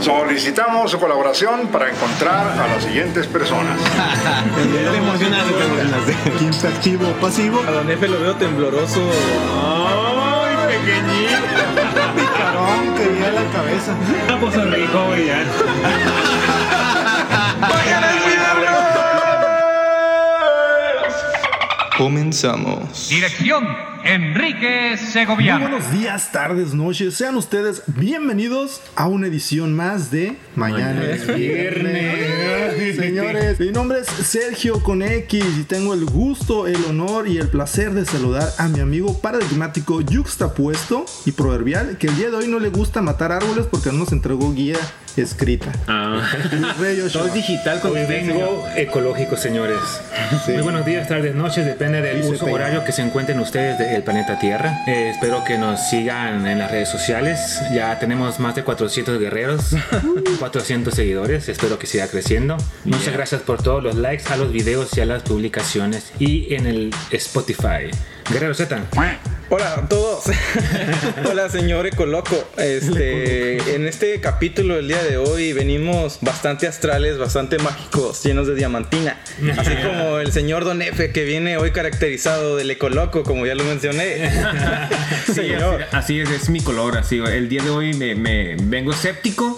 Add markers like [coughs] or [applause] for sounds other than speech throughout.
Solicitamos su colaboración para encontrar a las siguientes personas. [laughs] ¿Quién activo o pasivo? A Don Efe lo veo tembloroso. ¡Ay, pequeñito! [laughs] Picarón, quería la cabeza. Ah, pues sonrijo, güey, ya. Comenzamos. Dirección Enrique Muy Segoviano. buenos días, tardes, noches. Sean ustedes bienvenidos a una edición más de Mañana es Viernes. Señores, mi nombre es Sergio con X y tengo el gusto, el honor y el placer de saludar a mi amigo paradigmático yuxtapuesto y proverbial que el día de hoy no le gusta matar árboles porque no nos entregó guía escrita. Ah. Todo es digital con vengo ecológico, señores. Sí. Muy buenos días, tardes, noches, depende del Dice uso Peña. horario que se encuentren ustedes del planeta Tierra. Eh, espero que nos sigan en las redes sociales. Ya tenemos más de 400 guerreros, [laughs] 400 seguidores. Espero que siga creciendo. Muchas gracias por todos los likes a los videos y a las publicaciones y en el Spotify. Guerrero Z. Hola a todos. [laughs] Hola señor Ecoloco. Este, en este capítulo del día de hoy venimos bastante astrales, bastante mágicos, llenos de diamantina. Así como el señor Don Efe que viene hoy caracterizado del Ecoloco, como ya lo mencioné. [laughs] Sí, señor. así, así es, es mi color. Así, el día de hoy me, me vengo escéptico.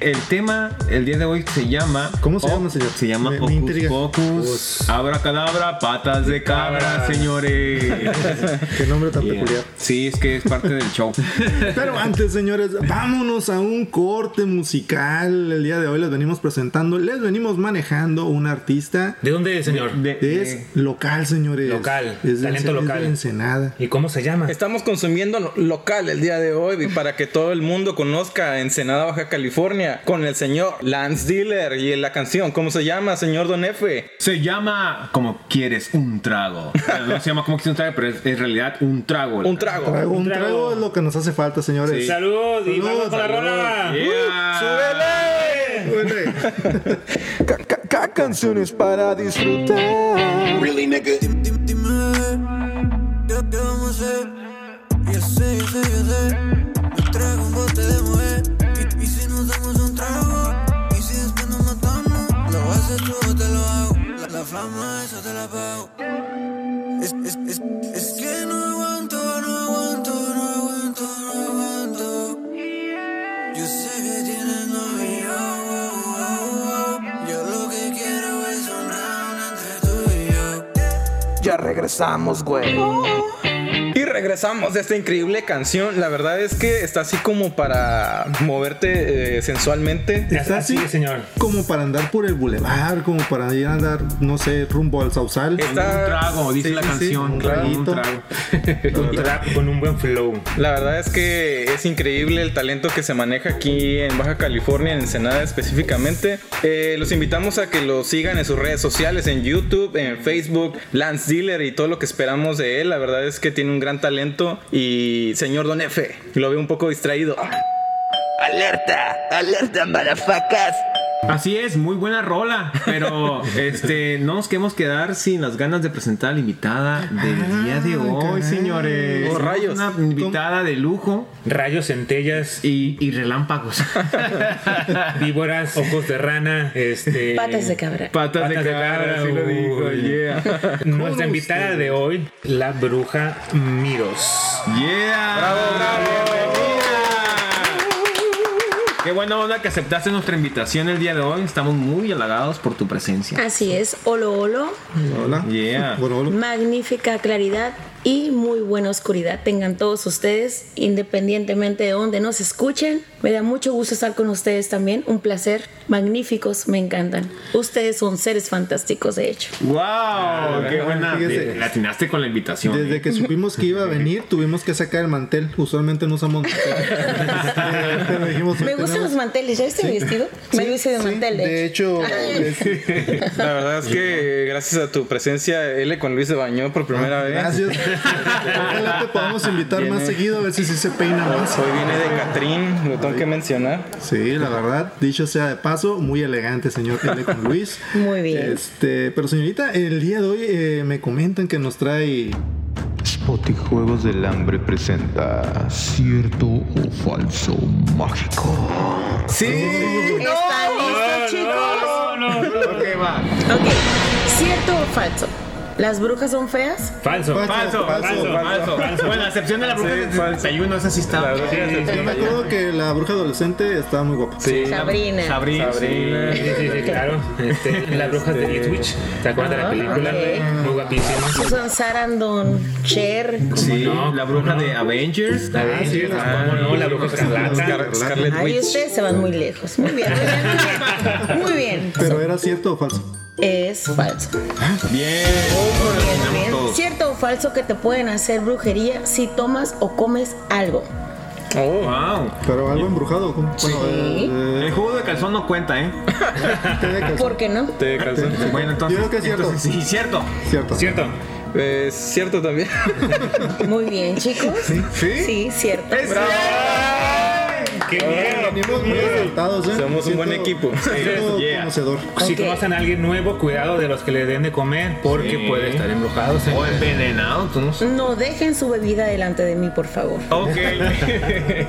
El tema, el día de hoy se llama. ¿Cómo se llama, señor? Se llama Me- Hocus. Pocus. Abracadabra, patas de cabra, señores. [laughs] Qué nombre tan. Peculiar. Sí, es que es parte del show. [laughs] Pero antes, señores, vámonos a un corte musical. El día de hoy les venimos presentando, les venimos manejando un artista. ¿De dónde es, señor? De- Es local, señores. Local, Es de, talento es de local. Ensenada. ¿Y cómo se llama? Estamos consumiendo lo- local el día de hoy y para que todo el mundo conozca Ensenada, Baja California, con el señor Lance Dealer y la canción, ¿cómo se llama, señor Don Efe? Se llama como quieres un trago. [laughs] No se llama como quieres un trago, pero es en realidad un trago. Un trago. Trago, un trago. trago es lo que nos hace falta, señores. Sí. Salud y Salud, vamos con la rola. Yeah. Súbele. [laughs] canciones para disfrutar. Really, nigga. ¿Qué, qué vamos a hacer? Yo sé, yo sé, yo sé. Me traigo un bote de mujer. Y, y si nos damos un trago, y si después nos matamos, lo haces tú o te lo hago. La, la flama, esa te la pago. Es, es, es, Ya regresamos, güey. Regresamos de esta increíble canción. La verdad es que está así como para moverte eh, sensualmente. Está Así señor. como para andar por el bulevar, como para ir a andar, no sé, rumbo al Sausal. Está- Un trago, dice Sí, la sí, canción. un Un trago. [laughs] Un traguito. trago. Un trap con un buen flow. La verdad es que es increíble el talento que se maneja aquí en Baja California, en Ensenada específicamente. Eh, los invitamos a que lo sigan en sus redes sociales, en YouTube, en Facebook, Lance Dealer y todo lo que esperamos de él. La verdad es que tiene un gran talento y señor Don F, lo veo un poco distraído. Alerta, alerta, marafacas. Así es, muy buena rola, pero [laughs] este no nos queremos quedar sin las ganas de presentar a la invitada del día de hoy, caray. señores. Oh, rayos. Una invitada de lujo Rayos, centellas, y, y relámpagos. [laughs] víboras, ojos de rana, este. Patas de cabra. Patas, de cabra, así lo dijo, uy. yeah. [laughs] Nuestra invitada de hoy, la bruja Miros. Yeah. Bravo, bravo. Qué buena onda que aceptaste nuestra invitación el día de hoy. Estamos muy halagados por tu presencia. Así es, olo olo, Hola. Yeah. Bueno, hola. magnífica claridad y muy buena oscuridad. Tengan todos ustedes, independientemente de donde nos escuchen. Me da mucho gusto estar con ustedes también. Un placer. Magníficos, me encantan. Ustedes son seres fantásticos, de hecho. Wow, qué buena. Fíjese. La atinaste con la invitación. Desde que supimos que iba a venir, tuvimos que sacar el mantel. Usualmente no usamos mantel. [laughs] Este, dijimos, Me gustan tenemos- los manteles. ¿Ya viste mi vestido? Me lo hice de Sí, mantel, de, de hecho. [laughs] [laughs] La verdad es que gracias a tu presencia, L con Luis se bañó por primera vez. gracias. Ojalá te podamos invitar más seguido a ver si sí se peina más. Hoy viene de Catrín, lo tengo que mencionar. Sí, la verdad, dicho sea de paso, muy elegante, señor L con Luis. [laughs] Muy bien. Este, pero señorita, el día de hoy eh, me comentan que nos trae Juegos del Hambre presenta Cierto o Falso Mágico. Sí. ¿Están listos, chicos? Ok, va. Ok, ¿cierto o falso? ¿Las brujas son feas? Falso. Falso, falso, falso. Bueno, a excepción de la bruja del 31, esa sí está. La bruja del Yo me acuerdo que la bruja adolescente estaba muy guapa. Sí. Sabrina. Sabrina. Sabrina. Sí, sí, sí, claro. Este, las brujas de Ipswich. ¿Te acuerdas de la Ah, película? ok. Muy guapísima. Susan Sarandon, Cher. Sí, no? la bruja de Avengers. De sí, ¿cómo no? La bruja escarlata. Scar- Scarlet Ahí Witch. ustedes se van muy lejos. Muy bien. [laughs] Muy bien. Pero era cierto o falso. Es falso. Bien. Bien. ¿Cierto o falso que te pueden hacer brujería si tomas o comes algo? Oh. Wow. Pero algo embrujado. ¿cómo? Bueno, Sí. eh, El jugo de calzón no cuenta, ¿eh? [laughs] té de calzón. ¿Por qué no? Te calzó. Bueno, entonces. Yo creo que es cierto. entonces sí, cierto. Cierto. ¿Cierto? Es cierto también. Muy bien, chicos. ¿Sí? Sí, cierto. ¡Qué bien! Venimos muy resultados, ¿eh? Somos un buen equipo. Yeah. conocedor. Si conocen a alguien nuevo, cuidado de los que le den de comer porque Sí. puede estar embrujado. O envenenado, tú no sabes. No dejen su bebida delante de mí, por favor. Ok. [laughs]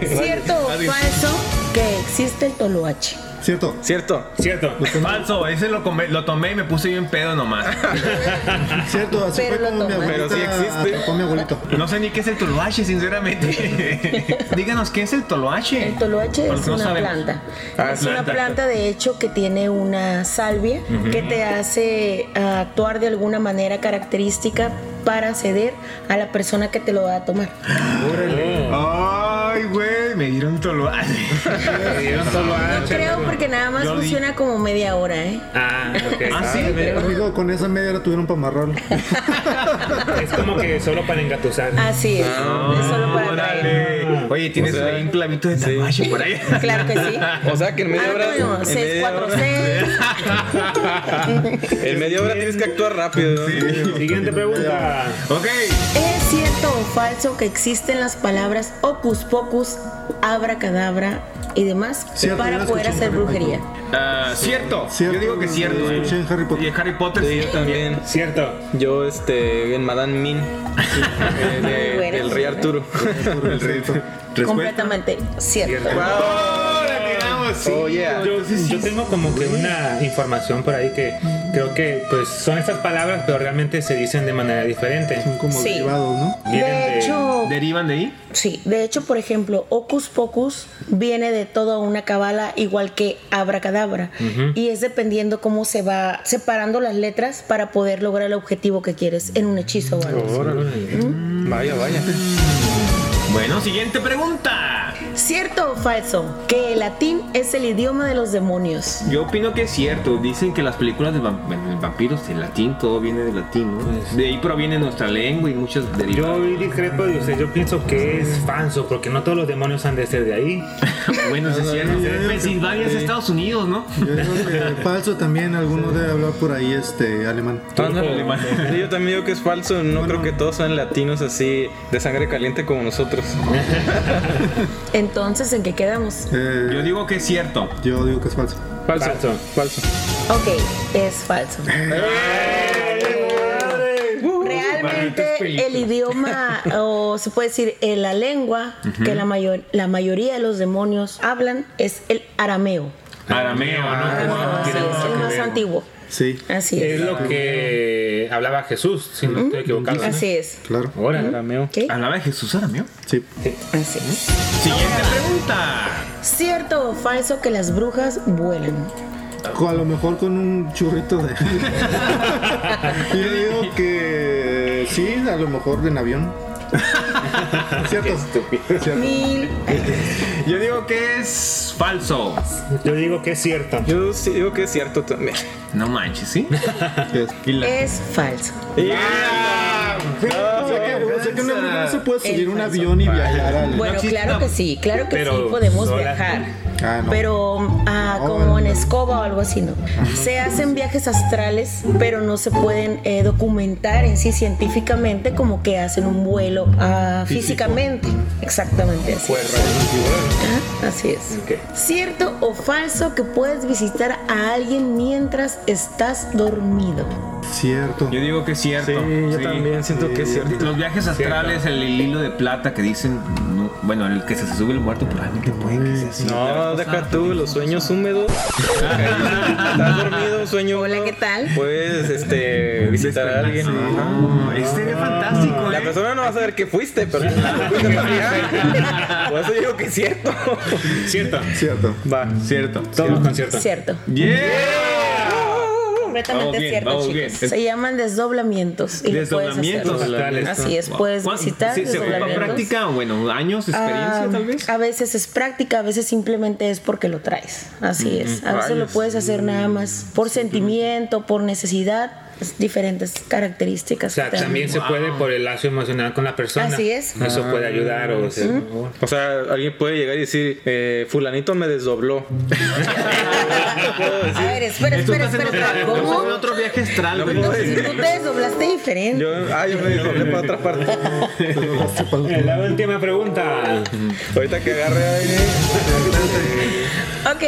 ¿Cierto o falso que existe el toloache? Cierto. Cierto. Cierto. Falso, ese lo, comé- lo tomé y me puse bien pedo nomás. [laughs] Cierto, así Pero fue lo como mi abuelita. Pero sí existe. Con mi abuelito. No sé ni qué es el toloache, sinceramente. [laughs] Díganos, ¿qué es el toloache? El toloache los es no una sabemos. planta. Ah, es una planta. planta de hecho que tiene una salvia que te hace ah, actuar de alguna manera característica para ceder a la persona que te lo va a tomar. Ay, güey, me dieron toloache. [laughs] Me dieron solo No H, creo porque nada más Yo di- funciona como media hora, ¿eh? Ah, ok. Ah, sí. Amigo, con esa media hora tuvieron para amarrarlo. [laughs] Es como que solo para engatusar. Así es. Ah, es solo para. Oye, tienes O sea, ahí un clavito de toloache por ahí. [laughs] Claro que sí. O sea que en media hora. Anónimo, En 6, media 4, hora, 6. [laughs] en media hora tienes que actuar rápido. ¿no? Siguiente pregunta. Ok. ¿Es cierto o falso que existen las palabras ocus pocus, abracadabra y demás Cierto, para poder hacer brujería? Ah, cierto. Cierto, Yo digo que cierto. eh. escuché en Harry Potter. Y en Harry Potter Sí, yo también. Cierto. Yo, este, en Madame Min. [laughs] eh, de- del rey Arturo. El rito. Completamente cierto. ¡Oh, la tiramos! Sí. Oh, yeah. Yo, yo tengo como que una información por ahí que creo que pues son estas palabras, pero realmente se dicen de manera diferente. Son como Sí. derivados, ¿no? De hecho, ¿Derivan de ahí? sí, de hecho, por ejemplo, Ocus Pocus viene de toda una cabala igual que Abracadabra y es dependiendo cómo se va separando las letras para poder lograr el objetivo que quieres en un hechizo o algo. así. Vaya, vaya. Bueno, siguiente pregunta. ¿Cierto o falso que el latín es el idioma de los demonios? Yo opino que es cierto. Dicen que las películas de de vampiros, el latín, todo viene del latín, ¿no? De ahí proviene nuestra lengua y muchos Yo derivados. discrepo de usted, yo pienso que es falso, porque no todos los demonios han de ser de ahí. [laughs] bueno, es cierto. Pensilvania es Estados Unidos, ¿no? Yo digo que [laughs] falso también, alguno debe hablar por ahí este alemán. Sí, yo también digo que es falso. No creo que todos sean latinos así de sangre caliente como nosotros. [laughs] Entonces, ¿en qué quedamos? Eh, Yo digo que es cierto. yo digo que es falso. Falso. Falso. Falso. Ok, es falso. Realmente el idioma, o se puede decir eh, la lengua que la, mayor, la mayoría de los demonios hablan es el arameo. Arameo, ¿no? Así es, el más antiguo. Sí, Así Es es. lo que hablaba Jesús, si no estoy equivocado. Así es. claro. Ahora, Arameo. ¿ok? ¿Hablaba de Jesús Arameo? Sí. Así es. Siguiente pregunta. ¿Cierto o falso que las brujas vuelan? A lo mejor con un churrito de. [laughs] yo digo que sí, a lo mejor en avión. [laughs] Cierto. Cierto. Mil. Yo digo que es falso. yo digo que es cierto. Yo sí digo que es cierto también. No manches, ¿sí? [laughs] Es- falso. Que, o sea que una mujer no se puede subir un avión y viajar al. Bueno, claro que sí, claro que Pero sí podemos sola- viajar. Ah, no. Pero ah, No, como no. en escoba o algo así, ¿no? Se hacen viajes astrales, pero no se pueden eh, documentar en sí científicamente como que hacen un vuelo ah, físicamente. Exactamente así. Pues Ah, Así es. Ok. ¿Cierto o falso que puedes visitar a alguien mientras estás dormido? Cierto. Yo digo que es cierto. Sí, yo Sí. también siento que es cierto. Los viajes astrales, el hilo de plata que dicen, no, bueno, el que se sube el muerto probablemente puede que sea así. No, deja tú los sueños húmedos. [laughs] Estás dormido, sueño Hola. ¿qué tal? Puedes este, visitar a alguien. No, este es fantástico, La ¿eh? persona no va a saber que fuiste, pero fuiste para allá. [laughs] Por eso digo que es cierto. Cierto. Cierto. Va. Cierto. Todos con cierto. Cierto. Yeah. Completamente Vamos bien, cierto, vamos chicos. bien. Se llaman desdoblamientos. Y lo puedes Desdoblamientos. Así es, puedes ¿Cuán- visitar ¿Se, se ocupa práctica o bueno, años experiencia Ah, tal vez? A veces es práctica, a veces simplemente es porque lo traes. Así es. A veces lo puedes hacer nada más por sentimiento, por necesidad, es diferentes O características. sea, también se puede por el lazo emocional con la persona. Así es. Eso puede ayudar o sea, o- O sea, alguien puede llegar y decir, eh, fulanito me desdobló. [laughs] A ver, espera, espera, espera, en otro viaje astral. Entonces, si tú te desdoblaste diferente. Yo, ah, yo me desdoblé para otra parte. [laughs] La última pregunta. Ahorita que agarre aire. [laughs] Ok,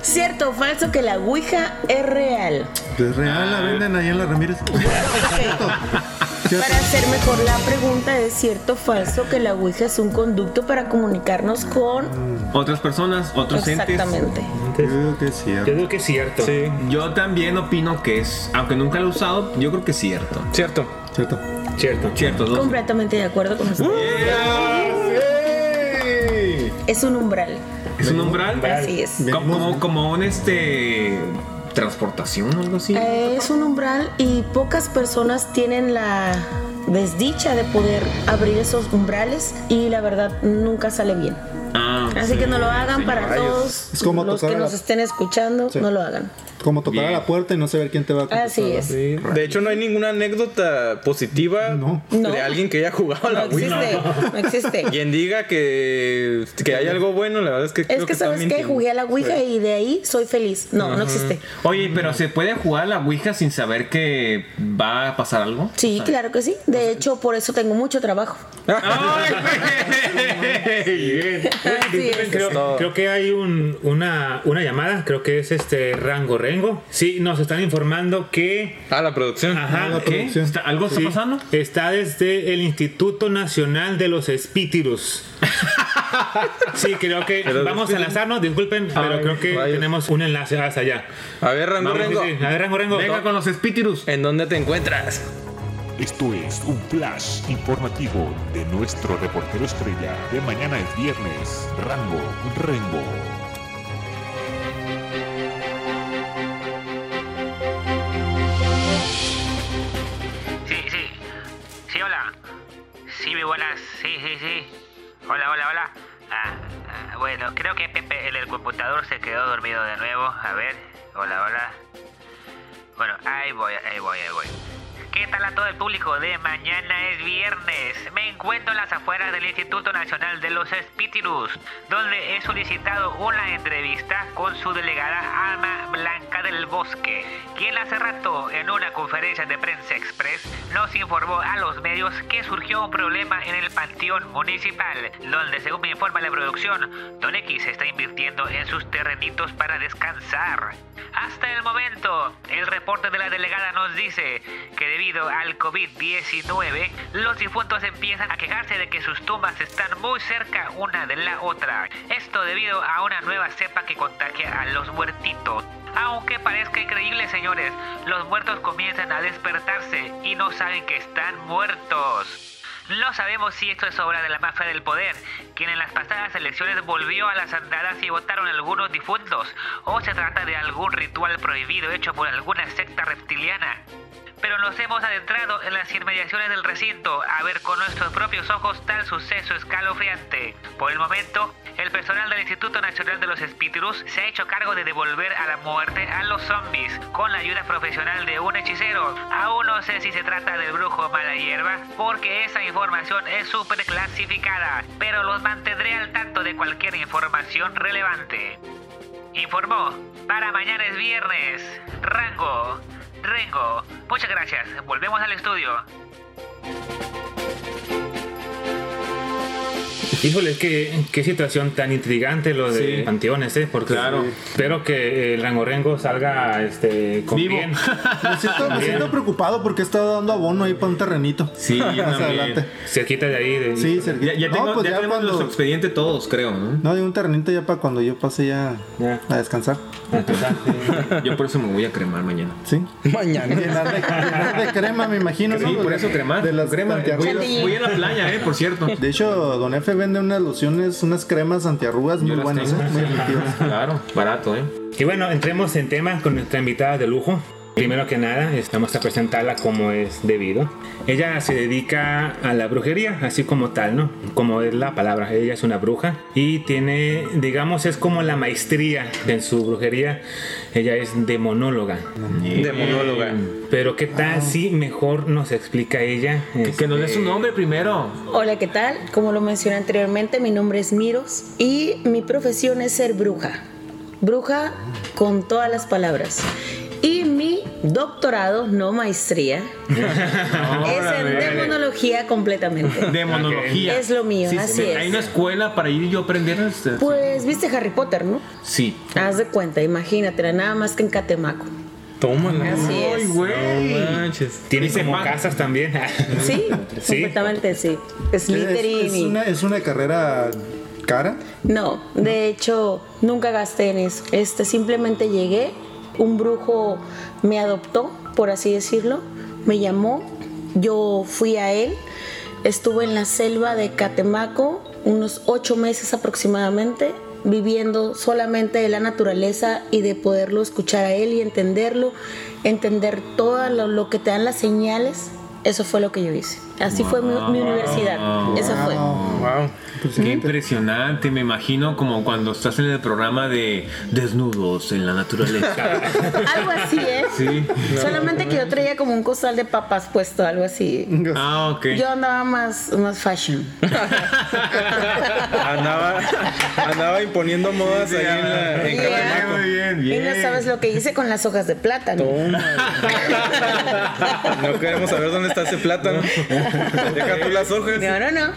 cierto o falso que la Ouija es real. ¿Es real? ¿La venden ahí en la Ramírez? Para hacer mejor la pregunta, ¿es cierto o falso que la Ouija es un conducto para comunicarnos con... Otras personas, otros entes. Exactamente. Yo digo que es cierto. Yo digo que es cierto. Sí, Yo también opino que es, aunque nunca lo he usado, yo creo que es cierto. cierto. Cierto. Cierto. Cierto, dos. Completamente de acuerdo con usted. Es un umbral. ¿Es un umbral? Así es. Como, como, como un este transportación o algo así. Eh, Es un umbral y pocas personas tienen la desdicha de poder abrir esos umbrales y la verdad nunca sale bien. Ah, Así que no lo hagan Sí, para rayos. todos Es como los que la- nos estén escuchando, Sí. no lo hagan. Como tocar Bien. a la puerta y no saber quién te va a contestar. Así es. Sí. De hecho, no hay ninguna anécdota positiva No. No. de alguien que haya jugado a No la Ouija. existe, no existe. [laughs] Quien diga que, que hay algo bueno, la verdad es que Es creo que sabes que mintiendo. jugué a la Ouija y de ahí soy feliz. No, no existe. Oye, pero ¿se puede jugar a la Ouija sin saber que va a pasar algo? Sí, claro que sí. De hecho, por eso tengo mucho trabajo. [laughs] Creo, creo que hay un- una, una llamada, creo que es este Rango Rengo. Sí, nos están informando que Ah, la producción. Ajá, la ¿qué? producción. ¿Está- ¿Algo está Sí, pasando? Está desde el Instituto Nacional de los Espíritus. [laughs] Sí, creo que vamos a enlazarnos, disculpen, pero Ay, creo que rayos. tenemos un enlace hasta allá. A ver, Rango Vamos, Rengo, sí, sí. A ver, Rango Rengo. Venga con los espíritus. ¿en dónde te encuentras? Esto es un flash informativo de nuestro reportero estrella de mañana es viernes, Rango Rengo. Sí, muy buenas. Sí, sí, sí. Hola, hola, hola. Ah, ah, bueno, creo que Pepe, el del computador, se quedó dormido de nuevo. A ver. Hola, hola. Bueno, ahí voy, ahí voy, ahí voy. ¿Qué tal a todo el público de Mañana es Viernes? Me encuentro en las afueras del Instituto Nacional de los Espíritus, donde he solicitado una entrevista con su delegada Alma Blanca del Bosque, quien hace rato en una conferencia de prensa express nos informó a los medios que surgió un problema en el panteón municipal, donde según me informa la producción, Don X está invirtiendo en sus terrenitos para descansar. Hasta el momento, el reporte de la delegada nos dice que debido al COVID-19, los difuntos empiezan a quejarse de que sus tumbas están muy cerca una de la otra. Esto debido a una nueva cepa que contagia a los muertitos. Aunque parezca increíble, señores, los muertos comienzan a despertarse y no saben que están muertos. No sabemos si esto es obra de la mafia del poder, quien en las pasadas elecciones volvió a las andadas y votaron algunos difuntos, o se trata de algún ritual prohibido hecho por alguna secta reptiliana. Pero nos hemos adentrado en las inmediaciones del recinto a ver con nuestros propios ojos tal suceso escalofriante. Por el momento, el personal del Instituto Nacional de los Espíritus se ha hecho cargo de devolver a la muerte a los zombies con la ayuda profesional de un hechicero. Aún no sé si se trata del brujo mala hierba, porque esa información es súper clasificada, pero los mantendré al tanto de cualquier información relevante. Informó, para mañana es viernes, Rango, Rengo. Muchas gracias, volvemos al estudio. Híjole, qué, qué situación tan intrigante lo de Sí. panteones, ¿eh? Porque Claro. espero que el rangorengo salga este, con Vivo. bien. [laughs] Me siento, me Bien. siento preocupado porque he estado dando abono ahí para un terrenito. Sí, [laughs] adelante. Cerquita de ahí. De, Sí, cerquita. Ya, ya No, tengo- pues ya ya tenemos cuando- nuestro expediente todos, creo, ¿no? No, de un terrenito ya para cuando yo pase ya a descansar. Yo por eso me voy a cremar mañana. Sí. Mañana. Llenar de, llenar de crema, me imagino. Sí, ¿no? por eso cremar. De las crema. Voy, voy a la playa, eh, por cierto. De hecho, Don F vende unas lociones, unas cremas antiarrugas Yo muy buenas, tengo. ¿eh? muy. [laughs] Claro, barato, ¿eh? Y bueno, entremos en tema con nuestra invitada de lujo. Primero que nada, este, vamos a presentarla como es debido. Ella se dedica a la brujería, así como tal, ¿no? Como es la palabra, ella es una bruja y tiene, digamos, es como la maestría en su brujería. Ella es demonóloga. Demonóloga. Pero qué tal si mejor nos explica ella. Que, que nos dé su este, nombre primero. Hola, ¿qué tal? Como lo mencioné anteriormente, mi nombre es Miros y mi profesión es ser bruja. Bruja con todas las palabras. Mi doctorado, no maestría, [laughs] es en demonología completamente. [laughs] Demonología. Es lo mío, Sí, así sí, es. Hay una escuela para ir y yo aprender. este, Pues viste Harry Potter, ¿no? Sí. Haz de cuenta, imagínate, nada más que en Catemaco. Tómala. Así Ay, es. güey. No manches. Tiene como casas también. [laughs] Sí, Sí. completamente sí. Es, es y- una, es una carrera cara. No, de hecho, nunca gasté en eso. Este, simplemente llegué, un brujo me adoptó, por así decirlo, me llamó, yo fui a él, estuve en la selva de Catemaco unos ocho meses aproximadamente, viviendo solamente de la naturaleza y de poderlo escuchar a él y entenderlo, entender todo lo, que te dan las señales. Eso fue lo que yo hice. Así fue mi, universidad. Esa fue. Wow. Qué impresionante, me imagino como cuando estás en el programa de desnudos en la naturaleza. [laughs] Algo así, ¿eh? Sí. Solamente que yo traía como un costal de papas puesto, algo así. Ah, ok. Yo andaba más, más fashion. [laughs] Andaba, andaba imponiendo modas ahí en, la, en Yeah. Catemaco. Muy bien, Y bien. no sabes lo que hice con las hojas de plátano. [laughs] No queremos saber dónde está ese plátano. Deja tú las hojas. No, no, no.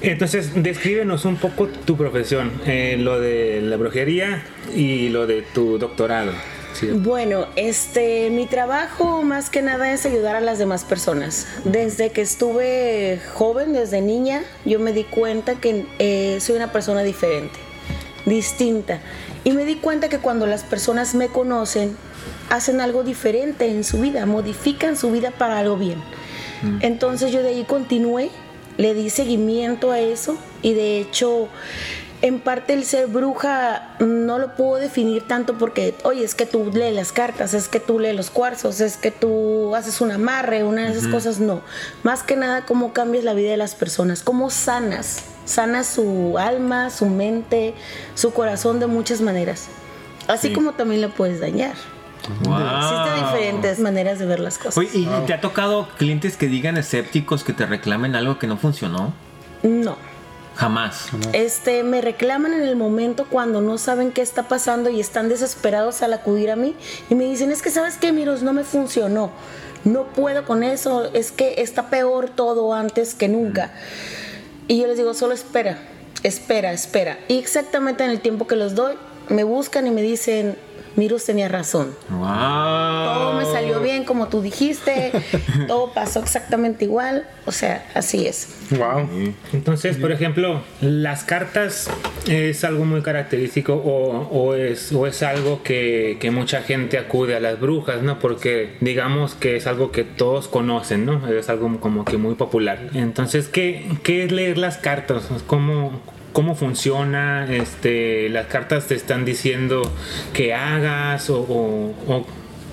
Entonces, descríbenos un poco tu profesión, eh, lo de la brujería y lo de tu doctorado. Sí. Bueno, este, mi trabajo más que nada es ayudar a las demás personas. Desde que estuve joven, desde niña, yo me di cuenta que eh, soy una persona diferente, distinta. Y me di cuenta que cuando las personas me conocen, hacen algo diferente en su vida, modifican su vida para algo bien. Entonces yo de ahí continué, le di seguimiento a eso y de hecho en parte el ser bruja no lo puedo definir tanto porque, oye, es que tú lees las cartas, es que tú lees los cuarzos, es que tú haces un amarre, una de esas cosas, no. Más que nada cómo cambias la vida de las personas, cómo sanas, sanas su alma, su mente, su corazón de muchas maneras. Así como también la puedes dañar. Existen diferentes maneras de ver las cosas. Oye, ¿y te ha tocado clientes que digan escépticos que te reclamen algo que no funcionó? No. Jamás. Este, me reclaman en el momento cuando no saben qué está pasando y están desesperados al acudir a mí y me dicen, es que sabes qué, Miros, no me funcionó, no puedo con eso, es que está peor todo antes que nunca. Y yo les digo, solo espera, espera, espera. Y exactamente en el tiempo que los doy, me buscan y me dicen, Miros tenía razón. Wow. Todo me salió bien como tú dijiste, [laughs] todo pasó exactamente igual, o sea, así es. Wow. Entonces, por ejemplo, las cartas es algo muy característico o, o es, o es algo que, que mucha gente acude a las brujas, ¿no? Porque digamos que es algo que todos conocen, ¿no? Es algo como que muy popular. Entonces, ¿qué, qué es leer las cartas? ¿Cómo, cómo funciona? Este, ¿Las cartas te están diciendo que hagas o, o, o-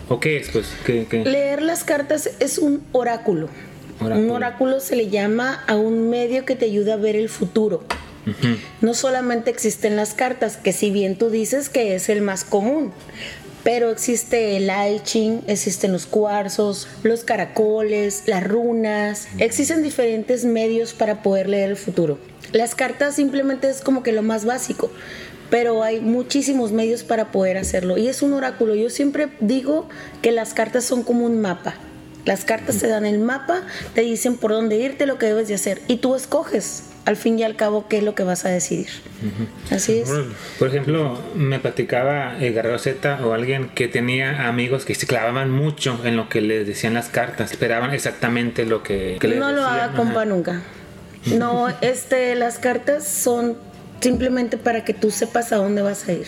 o qué es? Pues, ¿qué, qué? Leer las cartas es un oráculo. Oráculo. Un oráculo se le llama a un medio que te ayuda a ver el futuro. No solamente existen las cartas, que si bien tú dices que es el más común, pero existe el I Ching, existen los cuarzos, los caracoles, las runas, existen diferentes medios para poder leer el futuro. Las cartas simplemente es como que lo más básico, pero hay muchísimos medios para poder hacerlo y es un oráculo. Yo siempre digo que las cartas son como un mapa. Las cartas te dan el mapa, te dicen por dónde irte, lo que debes de hacer y tú escoges al fin y al cabo qué es lo que vas a decidir. Así es. Por ejemplo, me platicaba el Guerrero Z o alguien que tenía amigos que se clavaban mucho en lo que les decían las cartas, esperaban exactamente lo que, que les No lo haga, compa, nunca. No, este, las cartas son simplemente para que tú sepas a dónde vas a ir.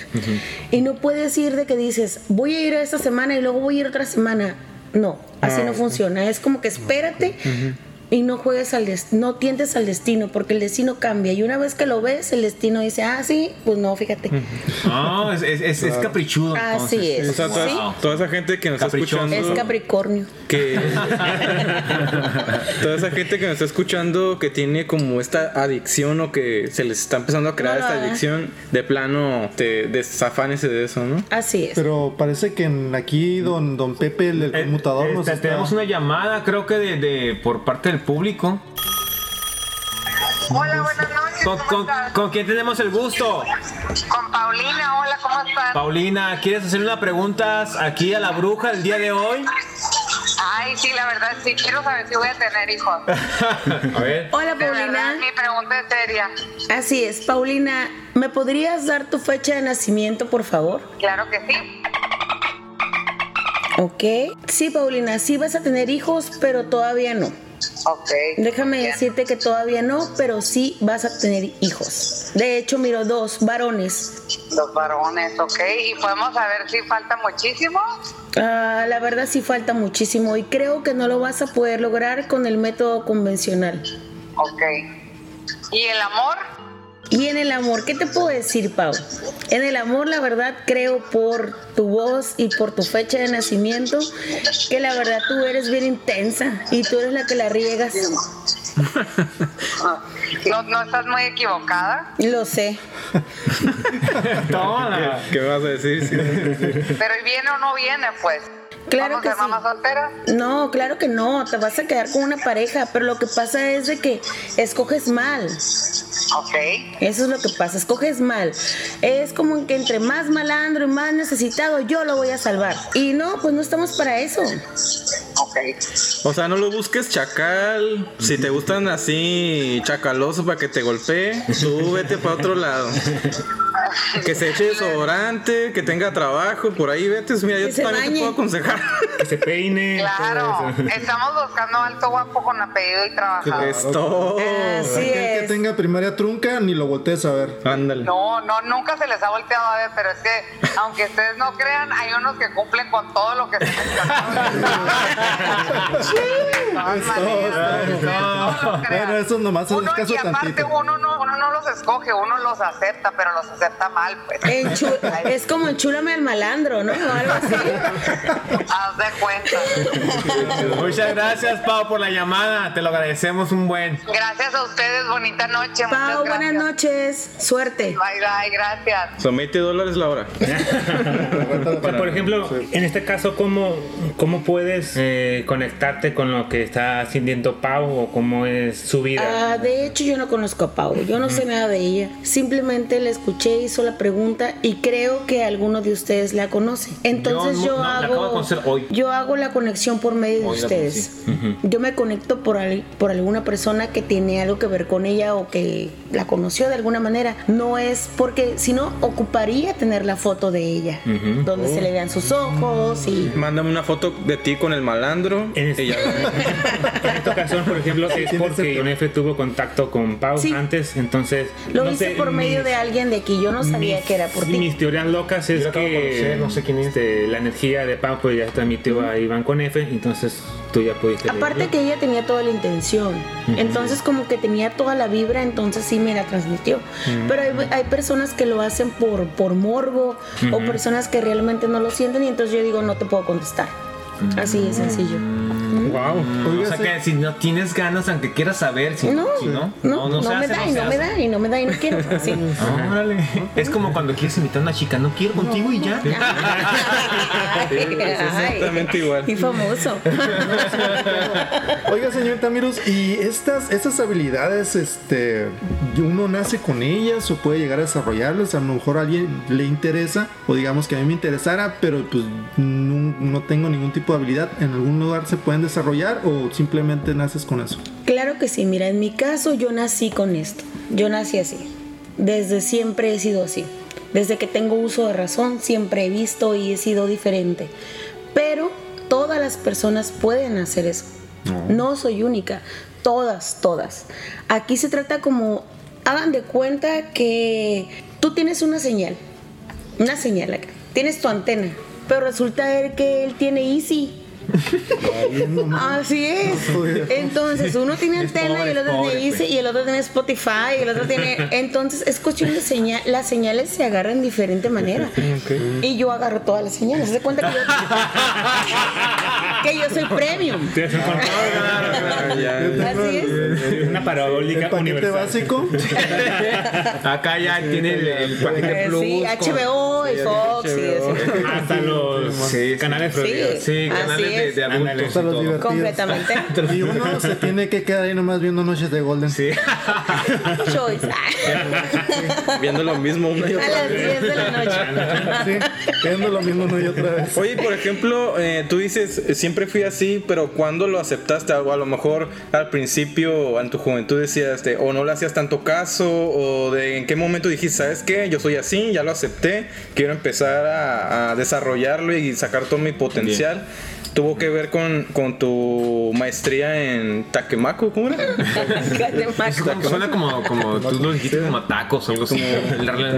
Y no puedes ir de que dices, voy a ir a esta semana y luego voy a ir otra semana. No, así Ah, no funciona. Es como que espérate y no juegues al destino, no tientes al destino, porque el destino cambia. Y una vez que lo ves, el destino dice, ah, sí, pues no, fíjate. No, es, es, es, es caprichudo. Así entonces. es. O sea, toda, Sí. toda esa gente que nos está escuchando. Es Capricornio. que [laughs] toda esa gente que nos está escuchando que tiene como esta adicción o que se les está empezando a crear No esta adicción de plano te desafánese de eso, ¿no? Así es. Pero parece que en- aquí don, don Pepe, el, el conmutador, nos Este, está... Tenemos una llamada, creo que de, de- por parte del público. Hola, buenas noches. ¿Con, ¿cómo con- estás? con quién tenemos el gusto? Con Paulina, hola, ¿cómo estás? Paulina, ¿quieres hacer unas preguntas aquí a la bruja el día de hoy? Ay, sí, la verdad, sí, quiero saber si voy a tener hijos. [laughs] A ver. Hola, Paulina. verdad, mi pregunta es seria. Así es, Paulina, ¿me podrías dar tu fecha de nacimiento, por favor? Claro que sí. Ok. Sí, Paulina, sí vas a tener hijos, pero todavía no. Ok. Déjame Bien. decirte que todavía no, pero sí vas a tener hijos. De hecho, miro dos varones. Los varones, ok. ¿Y podemos saber si falta muchísimo? Ah, la verdad sí falta muchísimo y creo que no lo vas a poder lograr con el método convencional. Ok. ¿Y el amor? Y en el amor, ¿qué te puedo decir, Pau? En el amor, la verdad, creo por tu voz y por tu fecha de nacimiento, que la verdad tú eres bien intensa y tú eres la que la riegas. [laughs] No, no estás muy equivocada, Lo sé. [laughs] Toma. ¿Qué, qué vas a decir? Sí. pero ¿y viene o no viene, pues? Claro ¿Vamos que a ser sí. mamá soltera? No, claro que no, te vas a quedar con una pareja, pero lo que pasa es de que escoges mal. Ok. Eso es lo que pasa, escoges mal. Es como que entre más malandro y más necesitado, yo lo voy a salvar. Y no, pues no estamos para eso. Ok. O sea, no lo busques chacal. Si te gustan así chacalosos para que te golpee, tú vete para otro lado. Que se eche desodorante, que tenga trabajo, por ahí vete. Mira, yo Que se también te bañe. puedo aconsejar. Que se peine. Claro, estamos buscando alto guapo con apellido y trabajador. Esto. Así Aquel que es. tenga primaria trunca, ni lo voltees a ver. Ándale. No, no, nunca se les ha volteado a ver, pero es que, aunque ustedes no crean, hay unos que cumplen con todo lo que se [laughs] Bueno, eso nomás es Uno, caso y aparte tantito. uno no, uno no los escoge, uno los acepta, pero los acepta mal, pues. Es como enchúlame al malandro, ¿no? O algo así. Haz de cuenta. Muchas gracias, Pau, por la llamada. Te lo agradecemos un buen. Gracias a ustedes, bonita noche. Pau, muchas buenas gracias. noches. Suerte. Bye, bye, gracias. Son 20 dólares la hora. [laughs] O sea, por ejemplo, en este caso, ¿cómo, cómo puedes eh, conectarte con lo que está sintiendo Pau o cómo es su vida? Ah, de hecho, yo no conozco a Pau, yo no sé nada de ella. Simplemente la escuché, hizo la pregunta y creo que alguno de ustedes la conoce. Entonces Yo no- hago, hoy. yo hago la conexión por medio de ustedes. Yo me conecto por, al- por alguna persona que tiene algo que ver con ella o que la conoció de alguna manera. No es porque, si no, ocuparía tener la foto de ella, donde se le vean sus ojos y... Mándame una foto de ti con el malandro. y ya. [laughs] En esta ocasión, por ejemplo, es porque F. tuvo contacto con Pau Sí. antes, entonces... Lo no hice sé, por medio mis- de alguien de aquí, yo no sabía mis- que era por ti. Mis teorías locas es que conocer, no sé quién es. este, la energía de Pau pues ya transmitió a Iván con F, entonces tú ya pudiste Aparte leerlo. que ella tenía toda la intención, entonces como que tenía toda la vibra, entonces sí me la transmitió. Ujú. Pero hay, hay personas que lo hacen por, por morbo o Ujú. personas que realmente no lo sienten y entonces yo digo no te puedo contestar. Así de sencillo. Wow. O sea que si no tienes ganas, aunque quieras saber, si No, si no, No, no, se me hace, da y se no me hace. da y no me da y no quiero. [laughs] Órale. Es como cuando quieres invitar a una chica, no quiero contigo y ya. [laughs] [laughs] Exactamente igual. Y famoso. Oiga, señor Tamirus, ¿y estas, estas habilidades, este, uno nace con ellas o puede llegar a desarrollarlas? A lo mejor a alguien le interesa, o digamos que a mí me interesara, pero pues no, no tengo ningún tipo de habilidad. ¿En algún lugar se pueden pueden desarrollar o simplemente naces con eso? Claro que sí, mira, en mi caso yo nací con esto. Yo nací así. Desde siempre he sido así. Desde que tengo uso de razón, siempre he visto y he sido diferente. Pero todas las personas pueden hacer eso. No soy única. Todas, todas. Aquí se trata como, hagan de cuenta que tú tienes una señal. Una señal acá. Tienes tu antena. Pero resulta que él tiene Easy. Así es. Entonces, uno tiene antena y el otro tiene Easy y el otro tiene Spotify y el otro tiene. [laughs] Entonces, es cuestión de señal. Las señales se agarran de diferente manera. [laughs] Y yo agarro todas las señales. Se cuenta que yo, [laughs] que yo soy premium. Así es. Una parabólica ¿El paquete universal. básico? Acá ya tiene el, el paquete Eh, plus. sí, con- HBO y Fox y eso. Hasta los Sí, sí. canales Sí. Sí, Así canales de, adultos. Los divertidos. Completamente. Y uno se tiene que quedar ahí nomás viendo Noches de Golden. Sí. Choice. [laughs] Viendo lo mismo una y A otra las vez. 10 de la noche. Sí, viendo lo mismo una y otra vez. Oye, por ejemplo, eh, tú dices, eh, siempre fui así, pero ¿cuándo lo aceptaste? O a lo mejor al principio, en tu juventud decías, de, o no le hacías tanto caso, o de en qué momento dijiste, ¿sabes qué? Yo soy así, ya lo acepté, quiero empezar a, a desarrollarlo y sacar todo mi potencial. Tuvo que ver con, con tu maestría en Takemaku, ¿cómo era? Catemaco. Suena como, como tú lo dijiste como a tacos o algo así.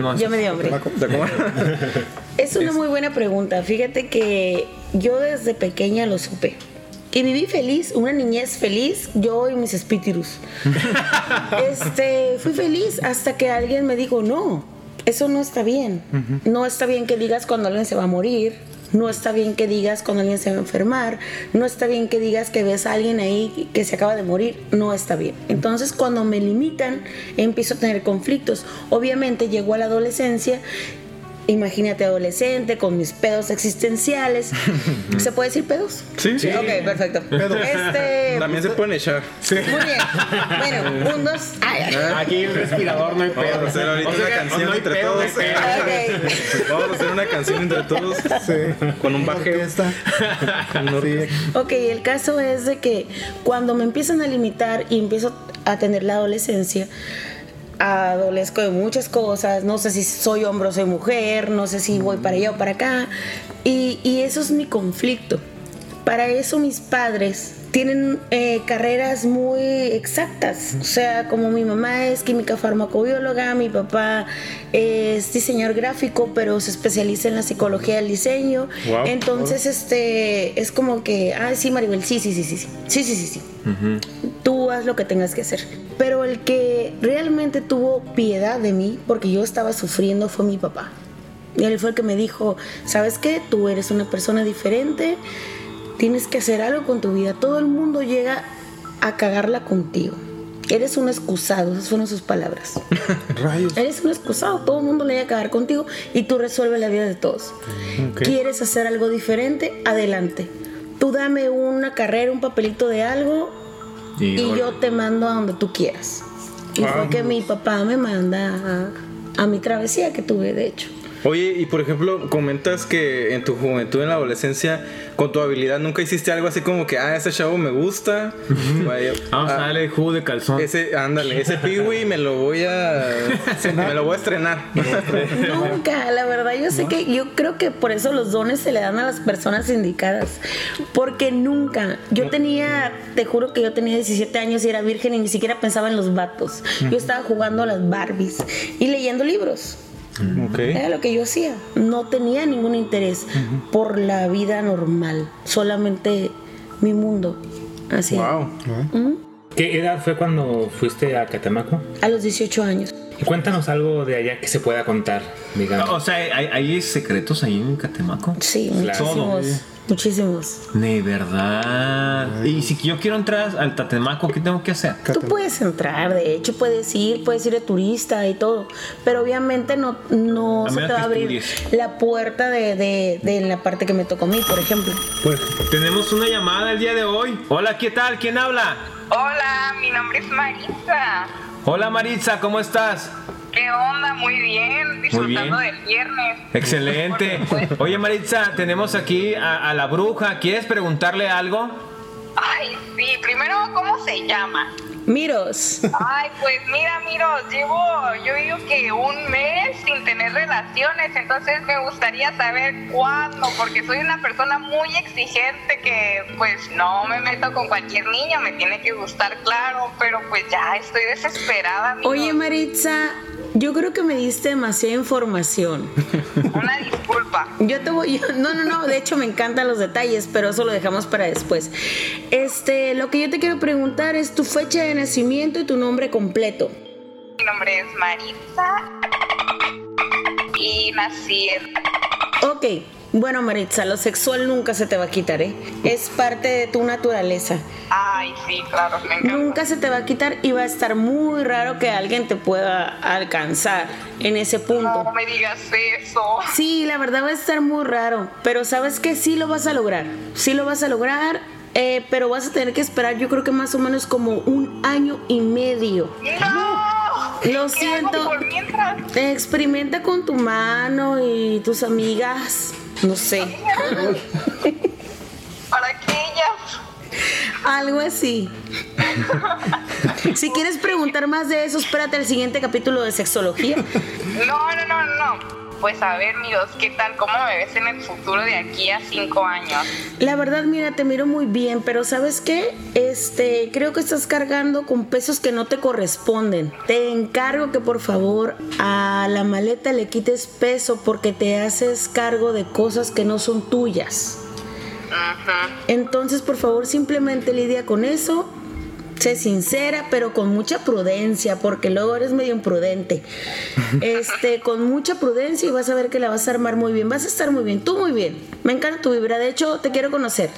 No. Yo me di hambre. Takemaku. Es una muy buena pregunta. Fíjate que yo desde pequeña lo supe. Y viví feliz, una niñez feliz, yo y mis espíritus. [laughs] este, fui feliz hasta que alguien me dijo, no, eso no está bien. No está bien que digas cuando alguien se va a morir. No está bien que digas cuando alguien se va a enfermar. No está bien que digas que ves a alguien ahí que se acaba de morir. No está bien. Entonces cuando me limitan, empiezo a tener conflictos. Obviamente llegó a la adolescencia Imagínate adolescente con mis pedos existenciales. [laughs] ¿Se puede decir pedos? Sí, sí. Ok, perfecto. [laughs] Este, También se pueden echar. muy bien. Bueno, un, dos. Ay, ay. Aquí el respirador no hay pedo. Vamos a hacer ahorita O sea, una canción no entre pedo, todos. pedo. [laughs] Vamos a hacer una canción entre todos Sí. con un bajeo. Sí. Ok, el caso es de que cuando me empiezan a limitar y empiezo a tener la adolescencia, adolezco de muchas cosas, no sé si soy hombre o soy mujer, no sé si voy para allá o para acá, y, y eso es mi conflicto. Para eso mis padres tienen eh, carreras muy exactas, o sea, como mi mamá es química farmacobióloga, mi papá es diseñador gráfico, pero se especializa en la psicología del diseño, Wow. entonces este es como que, ah, sí, Maribel, sí, sí, sí, sí, sí, sí, sí, sí, sí. Tú haz lo que tengas que hacer. Pero el que realmente tuvo piedad de mí, porque yo estaba sufriendo, fue mi papá. Y él fue el que me dijo, ¿sabes qué? Tú eres una persona diferente, tienes que hacer algo con tu vida. Todo el mundo llega a cagarla contigo. Eres un excusado, esas fueron sus palabras. [laughs] Rayos. Eres un excusado, todo el mundo le llega a cagar contigo y tú resuelves la vida de todos. ¿Quieres hacer algo diferente? Adelante. Tú dame una carrera, un papelito de algo y, Y yo te mando a donde tú quieras. Y fue que mi papá me manda a, a mi travesía que tuve, de hecho. Oye, y por ejemplo, comentas que en tu juventud, en la adolescencia, con tu habilidad nunca hiciste algo así como que, ah, ese chavo me gusta. Vaya, Vamos a ah, darle jugo de calzón. ese, ándale, ese piwi me lo voy a. me lo voy a estrenar. Nunca, la verdad, yo sé que yo creo que por eso los dones se le dan a las personas indicadas. Porque nunca, yo tenía, te juro que yo tenía 17 años y era virgen y ni siquiera pensaba en los vatos. Yo estaba jugando a las Barbies y leyendo libros. Ok. Era lo que yo hacía. No tenía ningún interés por la vida normal, solamente mi mundo. Así. Wow. ¿Qué edad fue cuando fuiste a Catemaco? A los 18 años. Y cuéntanos algo de allá que se pueda contar, digamos. O sea, ¿hay, hay secretos ahí en Catemaco? Sí, Claro. muchísimos. Muchísimos. De verdad. Y si yo quiero entrar al Tatemaco, ¿qué tengo que hacer? Tú puedes entrar, de hecho, puedes ir, puedes ir de turista y todo, pero obviamente no, no se te va a abrir estudies. la puerta de, de, de la parte que me tocó a mí, por ejemplo. Pues tenemos una llamada el día de hoy. Hola, ¿qué tal? ¿Quién habla? Hola, mi nombre es Marisa. Hola Maritza, ¿cómo estás? ¿Qué onda? Muy bien, disfrutando bien. del viernes. Excelente. Oye Maritza, tenemos aquí a, a la bruja. ¿Quieres preguntarle algo? Ay, sí, primero, ¿cómo se llama? Miros. Ay, pues mira, Miros, llevo, yo digo que un mes sin tener relaciones, entonces me gustaría saber cuándo, porque soy una persona muy exigente que pues no me meto con cualquier niño, me tiene que gustar, claro, pero pues ya estoy desesperada. Miros. Oye, Maritza, yo creo que me diste demasiada información. [laughs] Una disculpa. Yo te voy. yo- no, no, no. De hecho, me encantan los detalles, pero eso lo dejamos para después. Este, lo que yo te quiero preguntar es tu fecha de nacimiento y tu nombre completo. Mi nombre es Maritza y nací en... Ok. Bueno, Maritza, lo sexual nunca se te va a quitar, ¿eh? Es parte de tu naturaleza. Ay, sí, claro, me encanta. Nunca se te va a quitar y va a estar muy raro que alguien te pueda alcanzar en ese punto. No me digas eso. Sí, la verdad va a estar muy raro, pero sabes que sí lo vas a lograr, sí lo vas a lograr, eh, pero vas a tener que esperar yo creo que más o menos como un año y medio. ¡No! Lo ¿Qué hago siento. Experimenta con tu mano y tus amigas, no sé, ¿Para qué ellas? algo así. Si quieres preguntar más de eso, espérate al siguiente capítulo de sexología. No, no, no, no. Pues a ver, Miros, ¿qué tal? ¿Cómo me ves en el futuro de aquí a cinco años? La verdad, mira, te miro muy bien, pero ¿sabes qué? Este, creo que estás cargando con pesos que no te corresponden. Te encargo que por favor a la maleta le quites peso porque te haces cargo de cosas que no son tuyas. Entonces, por favor, simplemente lidia con eso. Sé sincera, pero con mucha prudencia, porque luego eres medio imprudente. [laughs] Este, con mucha prudencia y vas a ver que la vas a armar muy bien. Vas a estar muy bien, tú muy bien. Me encanta tu vibra. De hecho, te quiero conocer.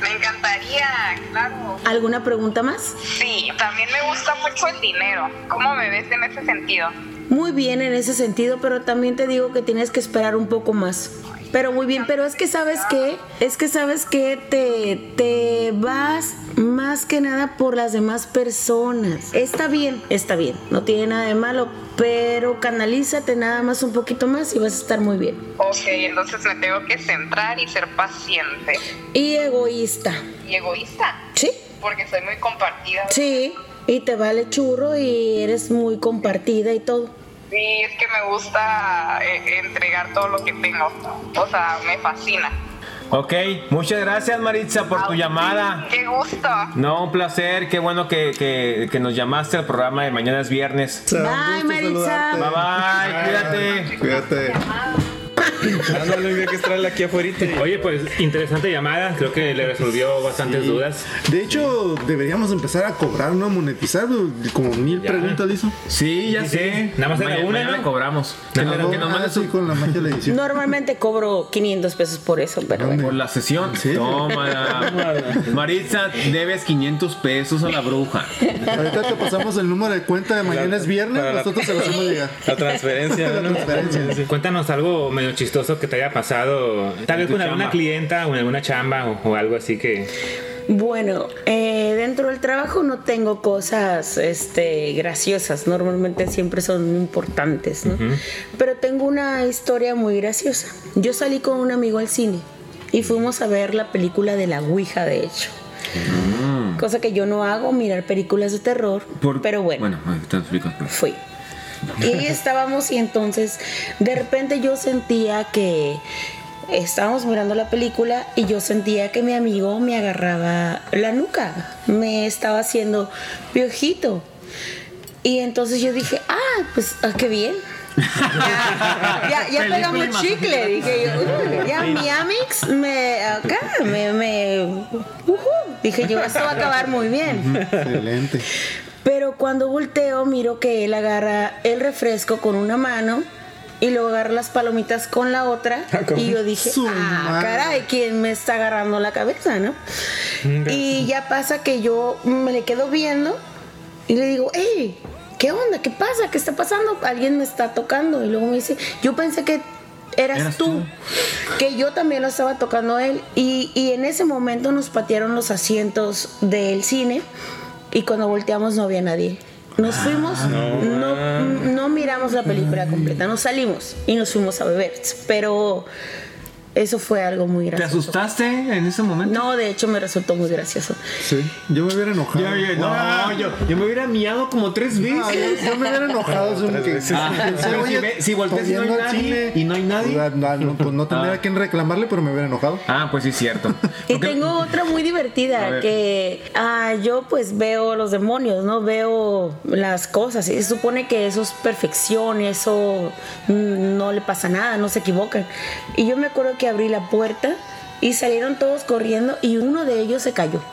Me encantaría, claro. ¿Alguna pregunta más? Sí, también me gusta mucho el dinero. ¿Cómo me ves en ese sentido? Muy bien en ese sentido, pero también te digo que tienes que esperar un poco más. Pero muy bien, pero es que sabes que, es que sabes que te, te vas más que nada por las demás personas. Está bien, está bien, no tiene nada de malo, pero canalízate nada más un poquito más y vas a estar muy bien. Ok, entonces me tengo que centrar y ser paciente. Y egoísta, Y egoísta. ¿sí? Porque soy muy compartida. Sí, y te vale churro y eres muy compartida y todo. Sí, es que me gusta eh, entregar todo lo que tengo. O sea, me fascina. Ok, muchas gracias Maritza por tu llamada. Qué gusto. No, un placer, qué bueno que, que- que nos llamaste al programa de Mañana es Viernes. Bye, Maritza. Bye bye, cuídate. Cuídate. Ándale, había que traerla aquí afuera. Oye, pues interesante llamada. Creo que le resolvió bastantes dudas. De hecho, deberíamos empezar a cobrar, ¿no? Monetizar, como mil preguntas le hizo. Sí, ya sé. Nada más era una, ¿no? cobramos. Ah, que nos mande sí, con la magia de la edición. Normalmente cobro 500 pesos por eso, pero bueno. por la sesión. Tómala. Maritza, debes 500 pesos a la bruja. Ahorita te pasamos el número de cuenta de mañana es viernes, para la- nosotros se lo hacemos llegar. La transferencia, [laughs] La ¿no? transferencia. Cuéntanos algo medio chistoso que te haya pasado, tal vez con alguna clienta o en alguna chamba o, o algo así que... Bueno, eh, dentro del trabajo no tengo cosas este, graciosas, normalmente siempre son importantes, ¿no? Pero tengo una historia muy graciosa. Yo salí con un amigo al cine y fuimos a ver la película de la Ouija, de hecho. Cosa que yo no hago, mirar películas de terror, pero bueno, Bueno, te explico. fui. Y estábamos y entonces de repente yo sentía que estábamos mirando la película y yo sentía que mi amigo me agarraba la nuca, me estaba haciendo piojito. Y entonces yo dije, ah, pues ah, qué bien. ya, ya, ya pegamos chicle, dije yo. "Uy, ya mi Amix me acá, me, me ujú". dije yo, esto va a acabar muy bien. Excelente. Pero cuando volteo, miro que él agarra el refresco con una mano y luego agarra las palomitas con la otra. y yo [laughs] dije, Su ah, madre". caray, ¿quién me está agarrando la cabeza, no? Y ya pasa que yo me le quedo viendo y le digo, hey, ¿qué onda? ¿Qué pasa? ¿Qué está pasando? Alguien me está tocando. Y luego me dice, yo pensé que eras, Eras tú, tú. que yo también lo estaba tocando a él. Y, y en ese momento nos patearon los asientos del cine y cuando volteamos no había nadie. Nos fuimos, no, no miramos la película completa, nos salimos y nos fuimos a beber. Pero Eso fue algo muy ¿Te gracioso. asustaste en ese momento? No, de hecho me resultó muy gracioso. Sí, yo me hubiera enojado. Ya, no, Ah, yo, yo me hubiera miado como tres veces. Ah, yo, yo me hubiera enojado. es como que- Ah, pero si ve- si volteas y no hay nadie, y no hay nadie. No, no, pues no tendría Ah. quien reclamarle, pero me hubiera enojado. Ah, pues sí, es cierto. [laughs] Y tengo otra muy divertida ver. que ah, yo pues veo los demonios, ¿no? Veo las cosas y se supone que eso es perfección, eso mm, no le pasa nada, no se equivocan. Y yo me acuerdo que abrí la puerta y salieron todos corriendo y uno de ellos se cayó. [laughs]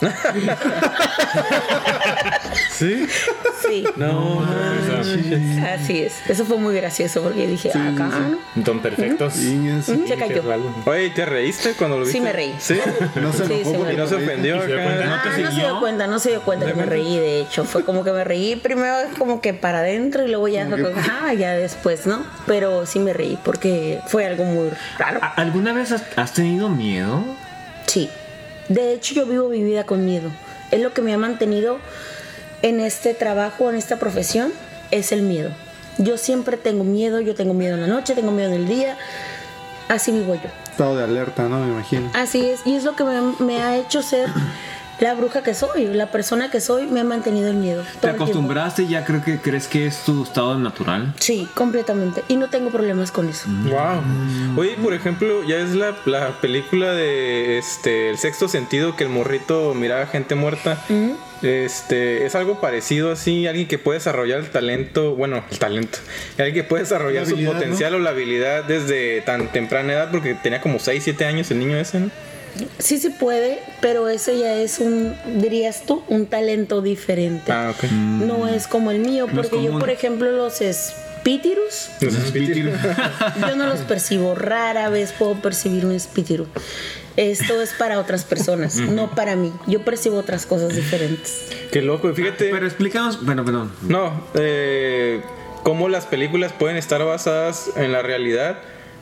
¿Sí? Sí. No, Así es. Eso fue muy gracioso porque dije, ah, acá, ¿no? Don perfectos. Se cayó. Oye, ¿y ¿te reíste cuando lo viste? Sí me reí. Sí. No se Sí, enojó sí, porque Y no se ofendió ¿Y se dio cuenta? Ah, no se dio cuenta, no se dio cuenta que me reí, de hecho. Fue como que me reí primero como que para adentro y luego ya, ah, ya después, ¿no? Pero sí me reí porque fue algo muy raro. ¿A- ¿Alguna vez has, has tenido miedo? Sí. De hecho, yo vivo mi vida con miedo. Es lo que me ha mantenido en este trabajo, en esta profesión, es el miedo. Yo siempre tengo miedo, yo tengo miedo en la noche, tengo miedo en el día. Así vivo yo. Estado de alerta, ¿no? Me imagino. Así es, y es lo que me, me ha hecho ser la bruja que soy, la persona que soy, me ha mantenido el miedo. ¿Te acostumbraste y ya creo que crees que es tu estado natural? Sí, completamente. Y no tengo problemas con eso. Wow. Oye, por ejemplo, ya es la, la película de este El sexto sentido que el morrito miraba gente muerta. Este, es algo parecido así, alguien que puede desarrollar el talento, bueno, el talento, alguien que puede desarrollar La su potencial o la habilidad desde tan temprana edad, porque tenía como 6, 7 años el niño ese, ¿no? Sí se puede, pero eso ya es un, dirías tú, un talento diferente. Ah, ok. No es como el mío, No porque yo, por ejemplo, los espíritus, Los espíritus. [laughs] yo no los percibo. Rara vez puedo percibir un espíritu. Esto es para otras personas, no para mí. Yo percibo otras cosas diferentes. Qué loco, fíjate. Pero explícanos, bueno, perdón. No, eh, cómo las películas pueden estar basadas en la realidad.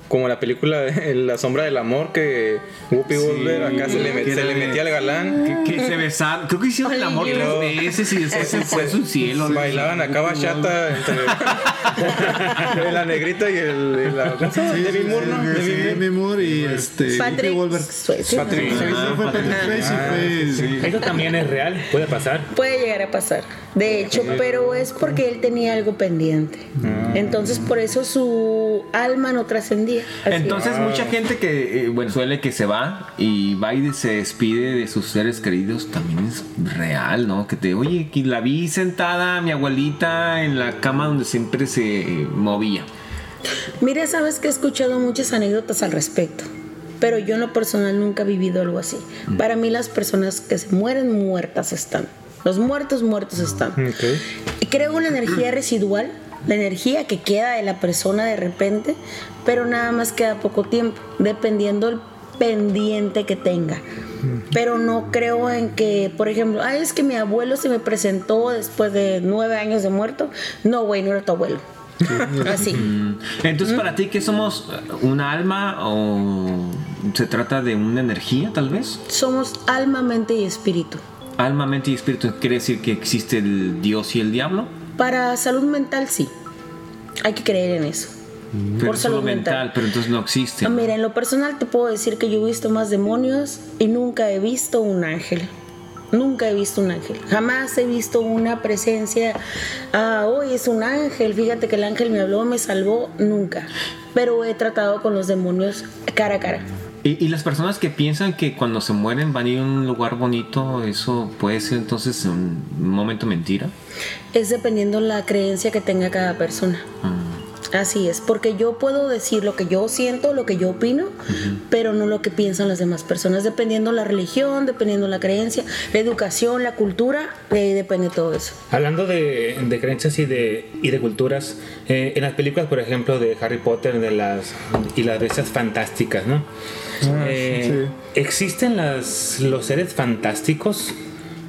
Como la película de [laughs] La sombra del amor que Whoopi Goldberg acá se le, met- se le metía al galán. Que, que se besaron. Creo que hicieron el amor Ay, tres veces y después se fue a su cielo. Bailaban acá bachata entre [laughs] la negrita y el. y la. Demi Moore, ¿no? Sí, Demi Moore. Demi Moore y este. Patrick. Swayze. Patrick Sí, Swayze. no fue Patrick Swayze, fue- Eso también es real, puede pasar. Puede llegar a pasar, de hecho, pero es porque él tenía algo pendiente. Entonces, por eso su alma no trascendía. Entonces mucha gente que, eh, bueno, suele que se va y va y se despide de sus seres queridos, también es real, ¿no? Que te, oye, que la vi sentada mi abuelita en la cama donde siempre se eh, movía. Mira, sabes que he escuchado muchas anécdotas al respecto, pero yo en lo personal nunca he vivido algo así. Para mí las personas que se mueren muertas están. Los muertos muertos están. Y creo una energía residual, la energía que queda de la persona de repente, pero nada más queda poco tiempo, dependiendo el pendiente que tenga. Pero no creo en que, por ejemplo, ay, es que mi abuelo se me presentó después de nueve años de muerto. No, güey, no era tu abuelo. Así. Entonces, para ti, ¿qué somos? ¿Un alma o se trata de una energía, tal vez? Somos alma, mente y espíritu. Alma, mente y espíritu, ¿quiere decir que existe el Dios y el diablo? Para salud mental, sí. Hay que creer en eso. Pero Por salud mental. pero entonces no existe. Ah, Mira, en lo personal te puedo decir que yo he visto más demonios y nunca he visto un ángel. Nunca he visto un ángel. Jamás he visto una presencia. Ah, hoy es un ángel. Fíjate que el ángel me habló, me salvó. Nunca. Pero he tratado con los demonios cara a cara. Y, y las personas que piensan que cuando se mueren van a ir a un lugar bonito, eso puede ser entonces un momento mentira. Es dependiendo la creencia que tenga cada persona. Así es, porque yo puedo decir lo que yo siento, lo que yo opino, pero no lo que piensan las demás personas, dependiendo la religión, dependiendo la creencia, la educación, la cultura, de ahí depende todo eso. Hablando de, de creencias y de, y de culturas, eh, en las películas, por ejemplo, de Harry Potter de las, y las bestias fantásticas, ¿no? Eh, ¿Existen las, los seres fantásticos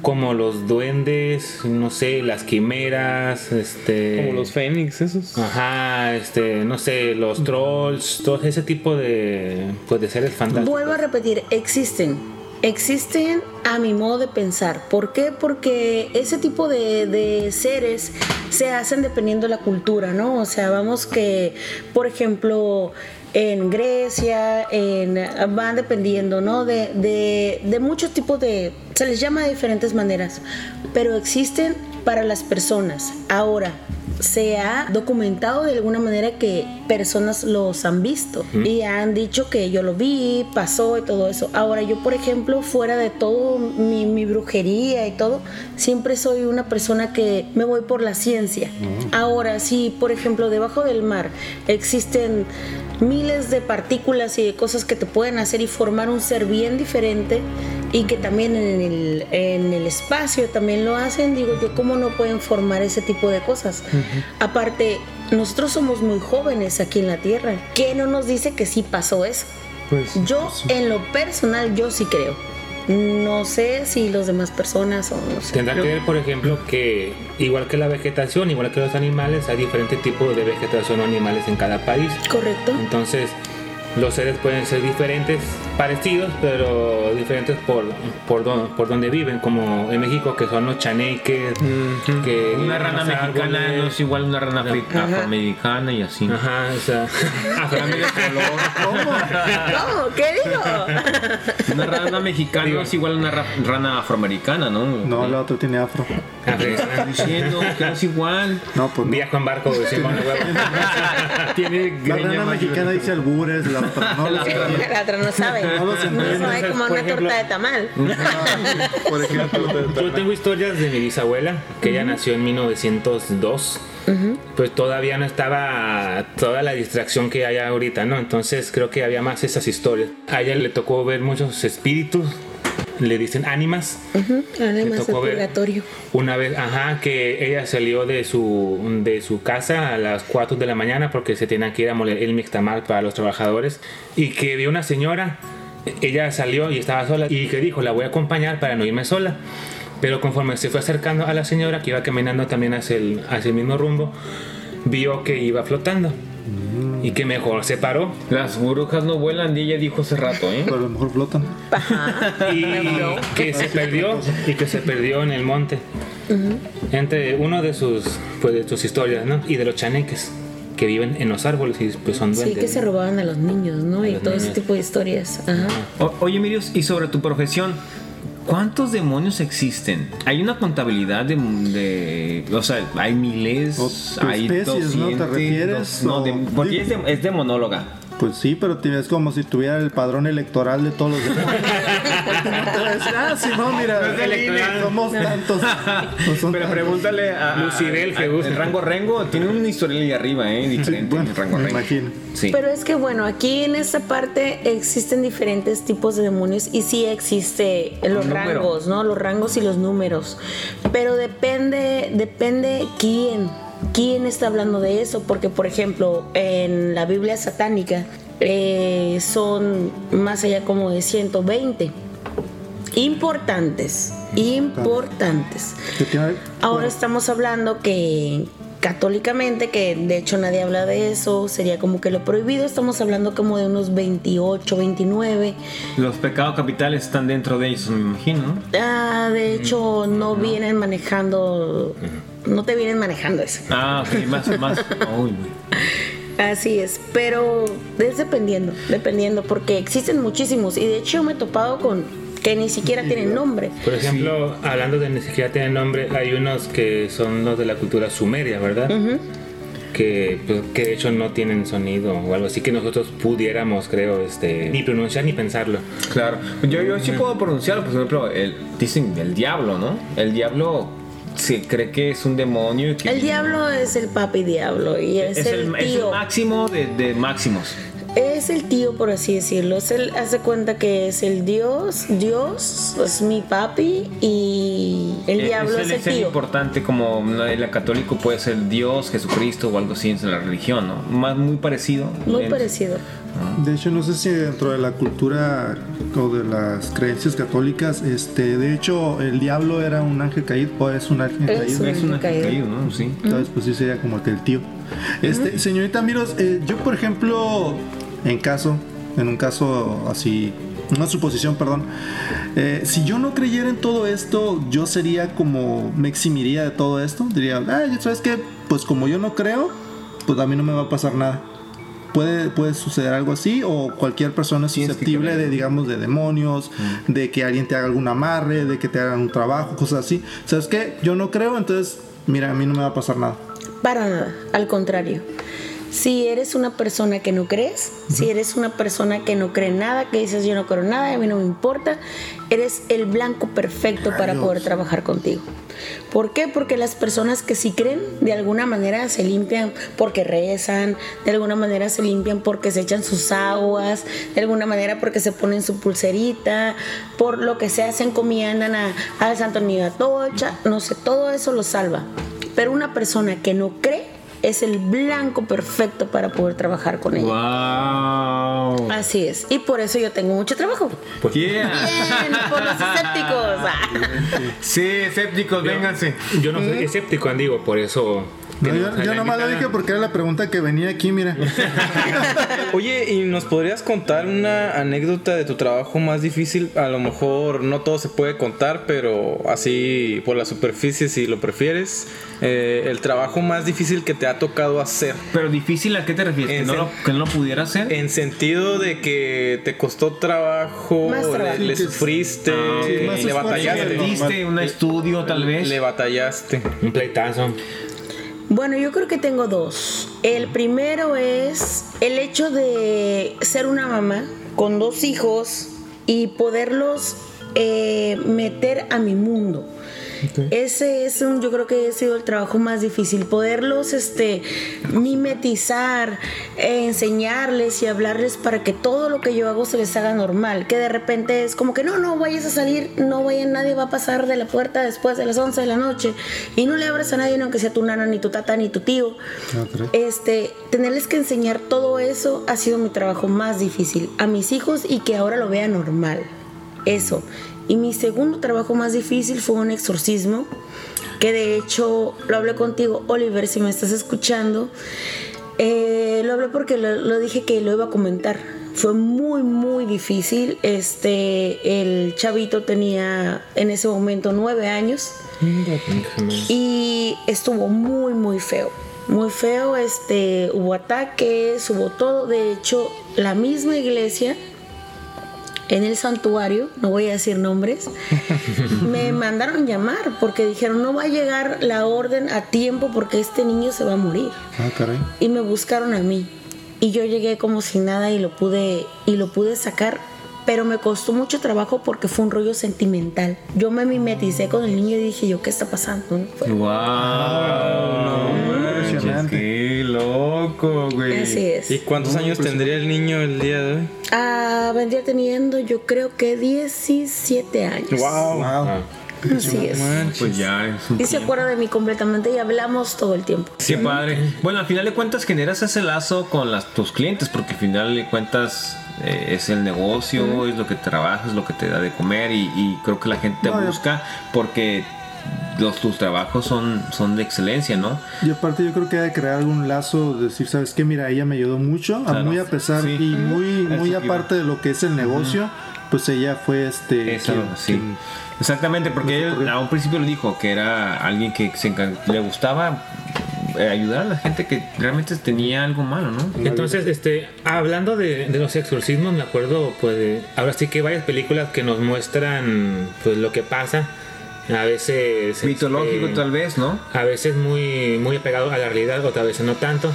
como los duendes, no sé, las quimeras, este... Como los fénix, esos. Ajá, este, no sé, los trolls, todo ese tipo de, pues, de seres fantásticos. Vuelvo a repetir, existen. Existen a mi modo de pensar. ¿Por qué? Porque ese tipo de, de seres se hacen dependiendo de la cultura, ¿no? O sea, vamos que, por ejemplo, en Grecia, en, van dependiendo, ¿no? De, de, de muchos tipos de, se les llama de diferentes maneras, pero existen para las personas. Ahora, se ha documentado de alguna manera que personas los han visto y han dicho que yo lo vi, pasó y todo eso. Ahora yo, por ejemplo, fuera de todo mi, mi brujería y todo, siempre soy una persona que me voy por la ciencia. Ahora, si, por ejemplo, debajo del mar existen miles de partículas y de cosas que te pueden hacer y formar un ser bien diferente y que también en el, en el espacio también lo hacen, digo yo, ¿cómo no pueden formar ese tipo de cosas? Aparte, nosotros somos muy jóvenes aquí en la Tierra. ¿Qué no nos dice que sí pasó eso? yo, en lo personal, yo sí creo. No sé si los demás personas o no sé. Tendrá que ver, por ejemplo, que igual que la vegetación, igual que los animales, hay diferentes tipos de vegetación o animales en cada país. Correcto. Entonces, los seres pueden ser diferentes, parecidos, pero diferentes por, por, don- por donde viven, como en México que son los chaneques, que Una rana mexicana árboles. no es igual a una rana Ajá. afroamericana y así. Ajá, o sea, [laughs] [laughs] ¿Cómo? ¿Qué digo? [laughs] Una rana mexicana no es igual a una ra- rana afroamericana, ¿no? No, la otra tiene afro. Estás diciendo que no es igual. No, pues. Viajo en barco de Simón de Huevo. Tiene La rana mexicana dice albures, la [laughs] otra no la La otra no sabe. No No entiende. sabe como Por una ejemplo- torta de tamal. Por ejemplo. Yo tengo historias de mi bisabuela, que ella nació en 1902. Pues todavía no estaba toda la distracción que hay ahorita, ¿no? Entonces creo que había más esas historias. A ella le tocó ver muchos espíritus, le dicen ánimas. Tocó purgatorio. Una vez, ajá, que ella salió de su, de su casa a las 4 de la mañana porque se tenían que ir a moler el mixtamal para los trabajadores y que vio una señora, ella salió y estaba sola y que dijo, la voy a acompañar para no irme sola. Pero conforme se fue acercando a la señora que iba caminando también hacia el, hacia el mismo rumbo, vio que iba flotando y que mejor se paró. Las brujas no vuelan, y ella dijo hace rato, ¿eh? Pero a lo mejor flotan. y que se perdió y que se perdió en el monte entre uno de sus pues de sus historias no y de los chaneques que viven en los árboles y pues son Sí, duendes que se robaban a los niños, ¿no? Y todo ese tipo de historias. Ajá. O- oye, Mirius, y sobre tu profesión, ¿cuántos demonios existen? Hay una contabilidad de. de- o sea, hay miles, O hay especies, ¿no? ¿Te 200, refieres? dos- no, de- porque es, de, es demonóloga. Pues sí, pero tienes como si tuviera el padrón electoral de todos los demás. [laughs] Ah, sí, no, mira, No es somos tantos. [laughs] No son Pero pregúntale a, a- Lucibel, que gusta. el rango Rengo tiene un historial ahí arriba, ¿eh? Diferente. bueno, el rango me Rengo. imagino. Sí. Pero es que bueno, aquí en esta parte existen diferentes tipos de demonios y sí existe los rangos, ¿no? Los rangos y los números. Pero depende, depende quién, quién está hablando de eso, porque por ejemplo, en la Biblia satánica eh, son más allá como de 120. Importantes, importantes. Ahora estamos hablando que católicamente, que de hecho nadie habla de eso, sería como que lo prohibido, estamos hablando como de unos 28, 29. Los pecados capitales están dentro de ellos, me imagino. ¿no? Ah, de hecho no vienen manejando, no te vienen manejando eso. Ah, ok, más, más. Uy, Así es, pero es dependiendo, dependiendo, porque existen muchísimos y de hecho yo me he topado con que ni siquiera tienen nombre. por ejemplo hablando de ni siquiera tienen nombre hay unos que son los de la cultura sumeria verdad que, pues, que de hecho no tienen sonido o algo así que nosotros pudiéramos creo este ni pronunciar ni pensarlo Claro. Yo, yo sí puedo pronunciarlo, por ejemplo, el, dicen el diablo, ¿no? El diablo se cree que es un demonio. y que El diablo es el papi diablo y es, es el, el, es el tío. máximo de, de máximos. Es el tío, por así decirlo. Es el, hace cuenta que es el Dios, Dios es mi papi y el Eh, diablo es, el es el tío. importante como el católico puede ser Dios, Jesucristo o algo así en la religión, ¿no? Más muy parecido. Muy En- parecido. De hecho, no sé si dentro de la cultura o de las creencias católicas, este, de hecho, el diablo era un ángel caído, o es un ángel Es caído. un Es un ángel caído. caído, ¿no? Sí. Entonces, pues sí sería como que el tío. Este, señorita Miros, eh, yo por ejemplo, en caso, en un caso así, una suposición, perdón, eh, si yo no creyera en todo esto, yo sería como, me eximiría de todo esto, diría, ah, ¿sabes qué? Pues como yo no creo, pues a mí no me va a pasar nada. puede, puede suceder algo así o cualquier persona es susceptible de, digamos, de demonios, de que alguien te haga algún amarre, de que te hagan un trabajo, cosas así. ¿Sabes qué? Yo no creo, entonces, mira, a mí no me va a pasar nada. Para nada, al contrario. Si eres una persona que no crees, si eres una persona que no cree nada, que dices yo no creo nada, a mí no me importa, eres el blanco perfecto para poder trabajar contigo. ¿Por qué? Porque las personas que sí creen, de alguna manera se limpian porque rezan, de alguna manera se limpian porque se echan sus aguas, de alguna manera porque se ponen su pulserita, por lo que se hacen encomiendan a, al Santo de Atocha, no sé, todo eso lo salva. Pero una persona que no cree es el blanco perfecto para poder trabajar con ella. ¡Wow! Así es. Y por eso yo tengo mucho trabajo. Yeah. Bien, por los escépticos. [laughs] Sí, escépticos, vénganse. Yo no soy escéptico, Andigo, por eso. No, yo yo nomás lo dije porque era la pregunta que venía aquí, mira. [laughs] Oye, ¿y nos podrías contar una anécdota de tu trabajo más difícil? A lo mejor no todo se puede contar, pero así por la superficie, si lo prefieres. Eh, el trabajo más difícil que te ha tocado hacer. Pero difícil, ¿a qué te refieres? ¿Que no, lo, que no lo pudiera hacer? En sentido de que te costó trabajo, Más le, trabajo. le sufriste, Ah. Sí, le batallaste. ¿Perdiste un estudio tal vez? Le batallaste. Un pleitazo. Bueno, yo creo que tengo dos. El primero es el hecho de ser una mamá con dos hijos y poderlos eh, meter a mi mundo. Ese es un, yo creo que ha sido el trabajo más difícil, poderlos este, mimetizar, eh, enseñarles y hablarles para que todo lo que yo hago se les haga normal, que de repente es como que no, no vayas a salir, no vaya, nadie va a pasar de la puerta después de las 11 de la noche y no le abras a nadie, no, aunque sea tu nana, ni tu tata, ni tu tío. Este, tenerles que enseñar todo eso ha sido mi trabajo más difícil a mis hijos y que ahora lo vean normal. Eso. Y mi segundo trabajo más difícil fue un exorcismo, que de hecho lo hablé contigo, Oliver, si me estás escuchando. Eh, lo hablé porque lo, lo dije que lo iba a comentar. Fue muy, muy difícil. Este, el chavito tenía en ese momento nueve años y estuvo muy, muy feo. Muy feo, este, hubo ataques, hubo todo. De hecho, la misma iglesia en el santuario, no voy a decir nombres, [laughs] me mandaron llamar porque dijeron no va a llegar la orden a tiempo porque este niño se va a morir. Ah, caray. Y me buscaron a mí. Y yo llegué como si nada y lo pude, y lo pude sacar. Pero me costó mucho trabajo porque fue un rollo sentimental. Yo me mimeticé con el niño y dije yo, ¿qué está pasando? Fue- ¡Wow! Impresionante. ¡Qué loco, güey! Así es. ¿Y cuántos años tendría el niño el día de hoy? Ah, vendría teniendo yo creo que 17 años. ¡Wow! Wow. Así es. Pues ya es un Y se acuerda de mí completamente y hablamos todo el tiempo. Qué padre. Bueno, al final de cuentas generas ese lazo con las, tus clientes, porque al final de cuentas eh, es el negocio, es lo que trabajas, es lo que te da de comer y, y creo que la gente te No, busca porque los, tus trabajos son, son de excelencia, ¿no? Y aparte yo creo que hay que crear algún lazo, de decir, ¿sabes qué? Mira, ella me ayudó mucho, Claro. muy a pesar Sí. y muy, Eso muy iba. aparte de lo que es el negocio, pues ella fue este... Eso, quien- sí. quien- Exactamente, porque él a un principio le dijo que era alguien que se le gustaba ayudar a la gente que realmente tenía algo malo, ¿no? Entonces, este, hablando de, de los exorcismos, me acuerdo, pues, de- ahora sí que hay varias películas que nos muestran, pues, lo que pasa. A veces... Mitológico este, tal vez, ¿no? A veces muy, muy apegado a la realidad, otras veces no tanto.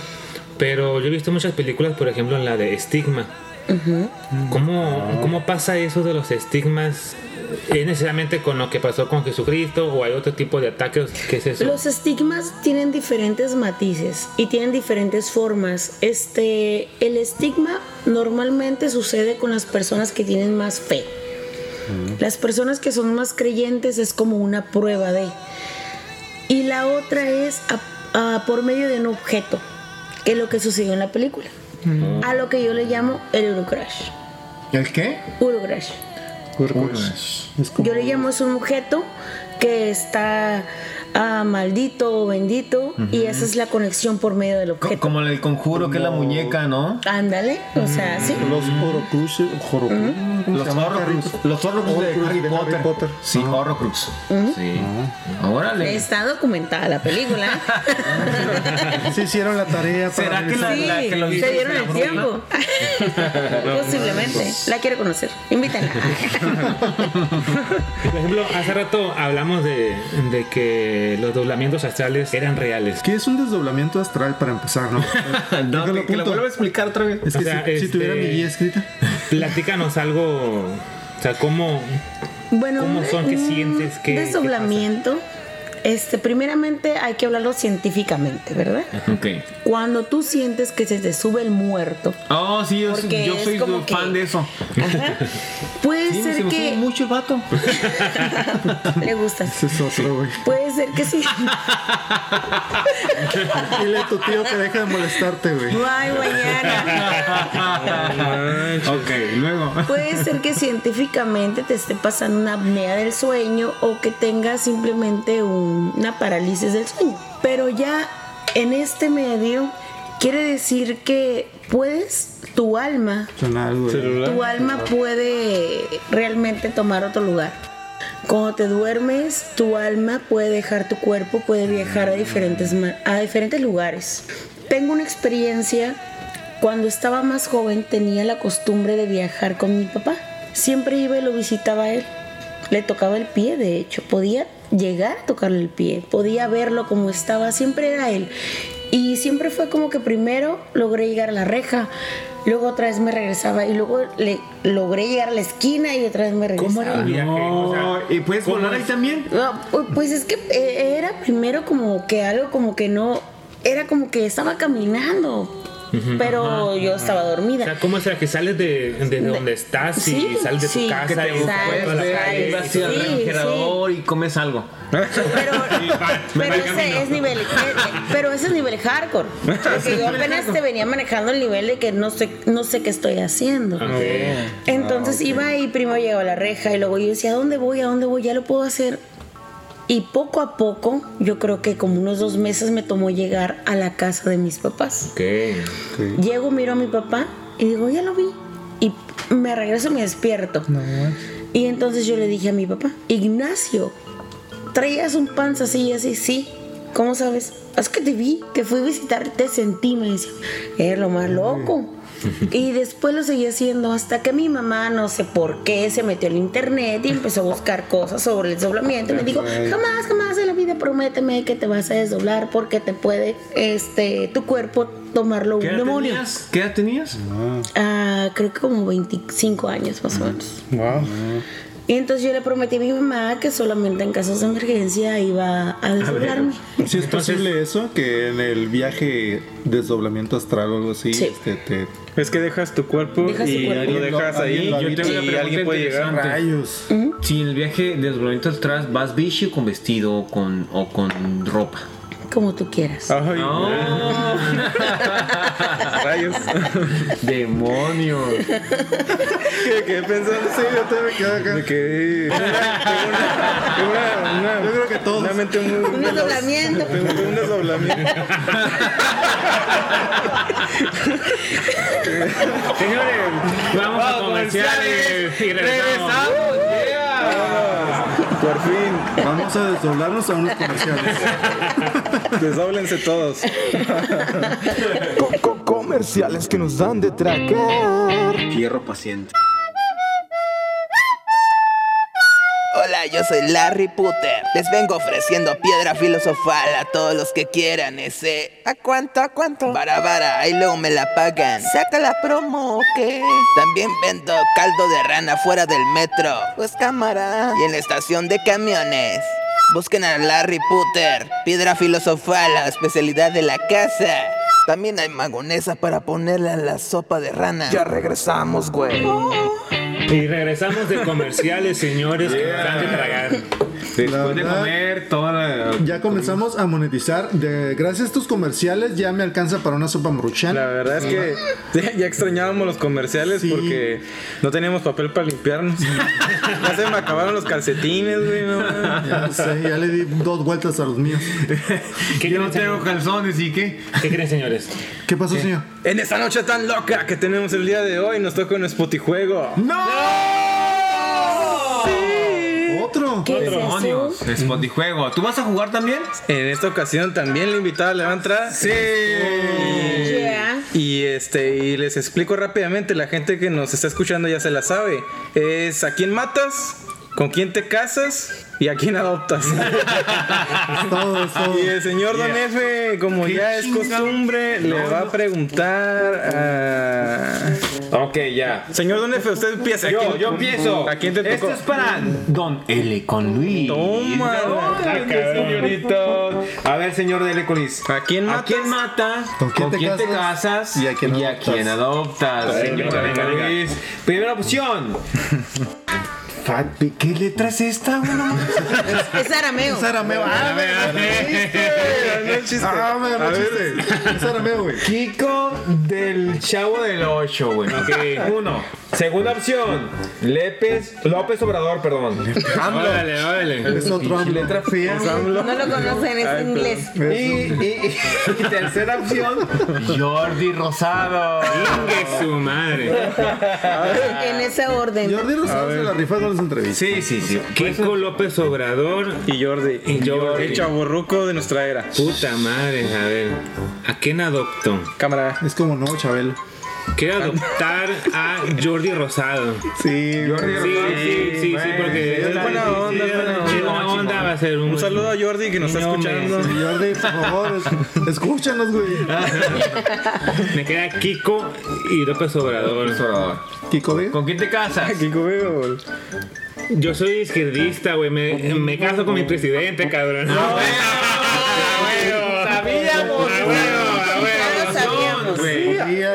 Pero yo he visto muchas películas, por ejemplo, la de Estigma. ¿Cómo, ¿Cómo pasa eso de los estigmas? ¿Es necesariamente con lo que pasó con Jesucristo o hay otro tipo de ataques? ¿Qué es eso? Los estigmas tienen diferentes matices y tienen diferentes formas. Este, el estigma normalmente sucede con las personas que tienen más fe. Las personas que son más creyentes es como una prueba de. Y la otra es a- a- por medio de un objeto, que es lo que sucedió en la película. A lo que yo le llamo el Urukrash. ¿El qué? Urukrash. Es como- Yo le llamo es un objeto que está a maldito o bendito y esa es la conexión por medio del objeto. Como el conjuro que es la muñeca, ¿no? Ándale, o sea, sí. Los horocruxes. horocruxes, ¿cómo Los? Horrocrux. Los Horrocrux de Harry de Potter. Harry Potter. Sí, Horrocrux. Sí. Órale. Está documentada la película. [laughs] Se hicieron la tarea para ¿Será que la, Sí, la que lo hizo se dieron el tiempo. [laughs] [laughs] Posiblemente. La quiere conocer. Invítenla. Por ejemplo, hace rato hablamos de, de que los doblamientos astrales eran reales. ¿Qué es un desdoblamiento astral para empezar, no? [laughs] No, Déjalo que, que lo vuelva a explicar otra vez. Es que O sea, si, si este- tuviera mi guía escrita. [laughs] Platícanos algo, o sea, cómo, Bueno, ¿Cómo son que un sientes que- desdoblamiento. Este, primeramente hay que hablarlo científicamente, ¿verdad? Ok. Cuando tú sientes que se te sube el muerto, Oh, sí, yo, soy como fan que- de eso. puede Sí, se ser me que sube mucho el vato. [laughs] le gustas. Ese es otro, güey. Puede ser que sí. [laughs] Dile a tu tío que deje de molestarte, güey. Ay, mañana. [laughs] ok, luego. Puede ser que científicamente te esté pasando una apnea del sueño o que tengas simplemente un- una parálisis del sueño. Pero ya en este medio quiere decir que puedes, tu alma, güey. tu alma puede realmente tomar otro lugar. Cuando te duermes, tu alma puede dejar tu cuerpo, puede viajar a diferentes, a diferentes lugares. Tengo una experiencia, cuando estaba más joven tenía la costumbre de viajar con mi papá. Siempre iba y lo visitaba a él. Le tocaba el pie, de hecho. Podía llegar a tocarle el pie, podía verlo como estaba, siempre era él. Y siempre fue como que primero logré llegar a la reja, luego otra vez me regresaba y luego le logré llegar a la esquina y otra vez me regresaba. ¿Cómo era el viaje? O sea, No, ¿Y puedes ¿cómo volar ahí también? No, pu- pues es que eh, era primero como que algo como que no, era como que estaba caminando, pero yo estaba O dormida. sea, ¿cómo será que sales de, de donde estás Sí, y sales de tu sí, casa te y sales, vas al refrigerador y comes algo. Pero, [laughs] ese es nivel, pero ese es nivel hardcore. Porque yo [laughs] apenas te venía manejando el nivel de que no sé, no sé qué estoy haciendo. Entonces iba y primero llegaba a la reja y luego yo decía, ¿a dónde voy? ¿A dónde voy? Ya lo puedo hacer. Y poco a poco, yo creo que como unos dos meses me tomó llegar a la casa de mis papás. Ok. Llego, miro a mi papá y digo, ya lo vi. Y me regreso y me despierto. Y entonces yo le dije a mi papá, Ignacio, traías un panza así y así, sí. ¿Cómo sabes? Es que te vi, te fui a visitar, te sentí, me decía. Era lo más loco. Y después lo seguí haciendo hasta que mi mamá, no sé por qué, se metió en internet y empezó a buscar cosas sobre el desdoblamiento. Y me dijo, jamás, jamás en la vida prométeme que te vas a desdoblar porque te puede este, tu cuerpo tomarlo ¿Qué un demonio. tenías? ¿Qué edad tenías? Ah, creo que como 25 años más o menos. Wow. Y entonces yo le prometí a mi mamá que solamente en casos de emergencia iba a desdoblarme. Si es posible eso, que en el viaje desdoblamiento astral o algo así, Sí. este, te Es que dejas tu cuerpo Dejas tu y cuerpo. lo dejas ahí lo Yo tengo una y pregunta alguien puede llegar. rayos. Si en el viaje de desdoblamiento atrás vas bichi o con vestido o con, o con ropa. Como tú quieras. Ay, [laughs] rayos. Demonios. ¿Qué, qué pensando? Sí, yo también me quedo acá. De que. Tengo una, una, una, Yo creo que todos. Una mente muy. Un desdoblamiento. Un desdoblamiento. [laughs] Señores, vamos a comerciales y regresamos. Por fin. Vamos a desdoblarnos a unos comerciales. Desdóblense todos. Co- co- comerciales que nos dan de tragar. Hierro paciente. Hola, yo soy Larry Puter. Les vengo ofreciendo piedra filosofal a todos los que quieran ese. ¿A cuánto? ¿A cuánto? Vara, vara, y luego me la pagan. Saca la promo, ¿qué? También vendo caldo de rana fuera del metro. Pues cámara. Y en la estación de camiones. Busquen a Larry Puter. Piedra filosofal, la especialidad de la casa. También hay magonesa para ponerle a la sopa de rana. Ya regresamos, güey. Y regresamos de comerciales, señores, que nos dan de tragar. Después de verdad- comer toda la... Ya comenzamos a monetizar. De, gracias a estos comerciales ya me alcanza para una sopa maruchan. La verdad es que ya, [laughs] ya extrañábamos los comerciales Sí. porque no teníamos papel para limpiarnos. [laughs] ya se me acabaron los calcetines, güey. No. Ya sé, ya le di dos vueltas a los míos. [laughs] ¿Qué Yo no tengo calzones y qué. ¿Qué creen, señores? ¿Qué pasó, señor? en esta noche tan loca que tenemos el día de hoy, nos toca un Spotijuego. ¿Otro? ¿Qué es eso? Demonios. Spotijuego. ¿Tú vas a jugar también? En esta ocasión también la invitada le va a entrar. Sí. Yeah. Y este, y les explico rápidamente, la gente que nos está escuchando ya se la sabe. Es a quién matas, con quién te casas y a quién adoptas. [laughs] Todo, todo. y el señor Don F, como ya es costumbre, le va a preguntar a. Ok, ya. Señor Don F, usted empieza. ¿A Yo, quién- yo empiezo. ¿A quién te Esto tocó? es para Don L con Luis. Toma. Señorito. A ver, señor de L con Luis. ¿A quién ¿A matas? quién mata? ¿Con quién te casas? casas? ¿Y a quién adoptas? quién adoptas? Señor venga, venga. Primera opción. [laughs] Fat- ¿Qué letra es esta? mames. [laughs] Es arameo. Es arameo. Ah, ganó el chiste. [laughs] Es arameo, güey. Kiko del Chavo del 8, güey. Ok, uno. Segunda opción. López, López Obrador, perdón. AMLO. Órale, órale. Es otro AMLO. Letra fea. No lo conocen, es inglés. Y, y- y tercera opción, Jordi Rosado. Ingue su madre. En ese orden. Jordi Rosado se la rifa con las entrevistas. Sí, sí, sí. Kiko López Obrador. Y Jordi. Y Jordi. El chaburruco de nuestra era. Puta madre, a ver. ¿A quién adopto? Cámara. Es como no, Chabelo. Quiero adoptar a Jordi Rosado. Sí, Jordi Sí, sí, sí, sí, porque Es buena onda, es buena onda. Sí, buena onda va a ser un, Un saludo a Jordi que nos está escuchando. Sí, Jordi, por favor, es- escúchanos, güey. [laughs] Me queda Kiko y López Obrador. Obrador. Kiko, ¿ve? ¿Con quién te casas? Kiko Bebo. Yo soy izquierdista, güey. Me, me caso con mi presidente, cabrón. Sabíamos. [laughs]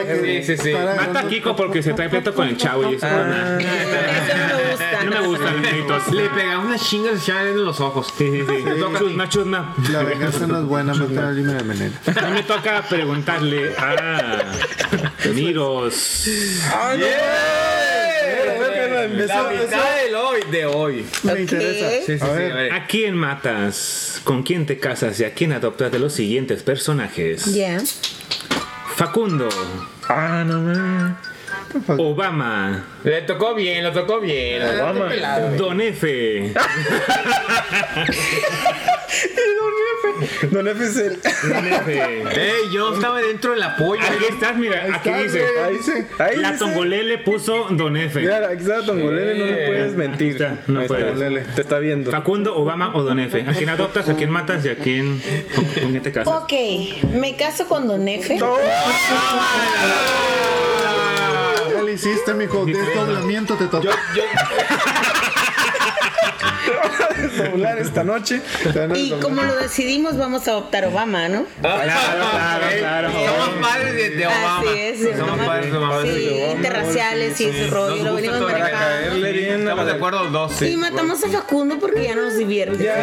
que Sí, sí, sí. Mata a Kiko porque se trae pleito con el chavo y eso. no, [laughs] Eso no me gusta. no me gustan los gritos. Le pegamos una chinga se llaman en los ojos. Sí, sí, sí. [laughs] Chusma, chusma. La venganza no es buena, matar al Lima de Menel. A mí me toca preguntarle a Miros. La mitad del hoy, de hoy. Me Ok. interesa. Sí, sí, sí. A A ver. ver. ¿A quién matas? ¿Con quién te casas? ¿Y a quién adoptas de los siguientes personajes? Ya. Facundo. Ah, no mames. Obama. Le tocó bien, lo tocó bien. [laughs] Don F. Don F es el. Don F. Ey, yo estaba dentro del apoyo. Aquí estás, mira, aquí dice. Ahí dice. Ahí La dice. Tongolele le puso Don F. Mira, aquí está Tongolele, no le puedes mentir. está, no Ahí está, puedes. Te está viendo. Facundo, Obama o Don F. ¿A quién adoptas? ¿A quién matas? ¿Y a quién, con, quién te casas? Ok, me caso con Don F. Ya le hiciste, mijo. Desdoblamiento te tocó. Doblar esta noche. Y como lo decidimos, vamos a adoptar Obama, ¿no? Claro, claro, claro. Somos padres de, de Obama. Así es, de Somos Obama. padres de Obama. Sí, interraciales y ese rollo, lo venimos manejando. Estamos de acuerdo los dos. Y matamos a Facundo porque ya nos divierte. Ya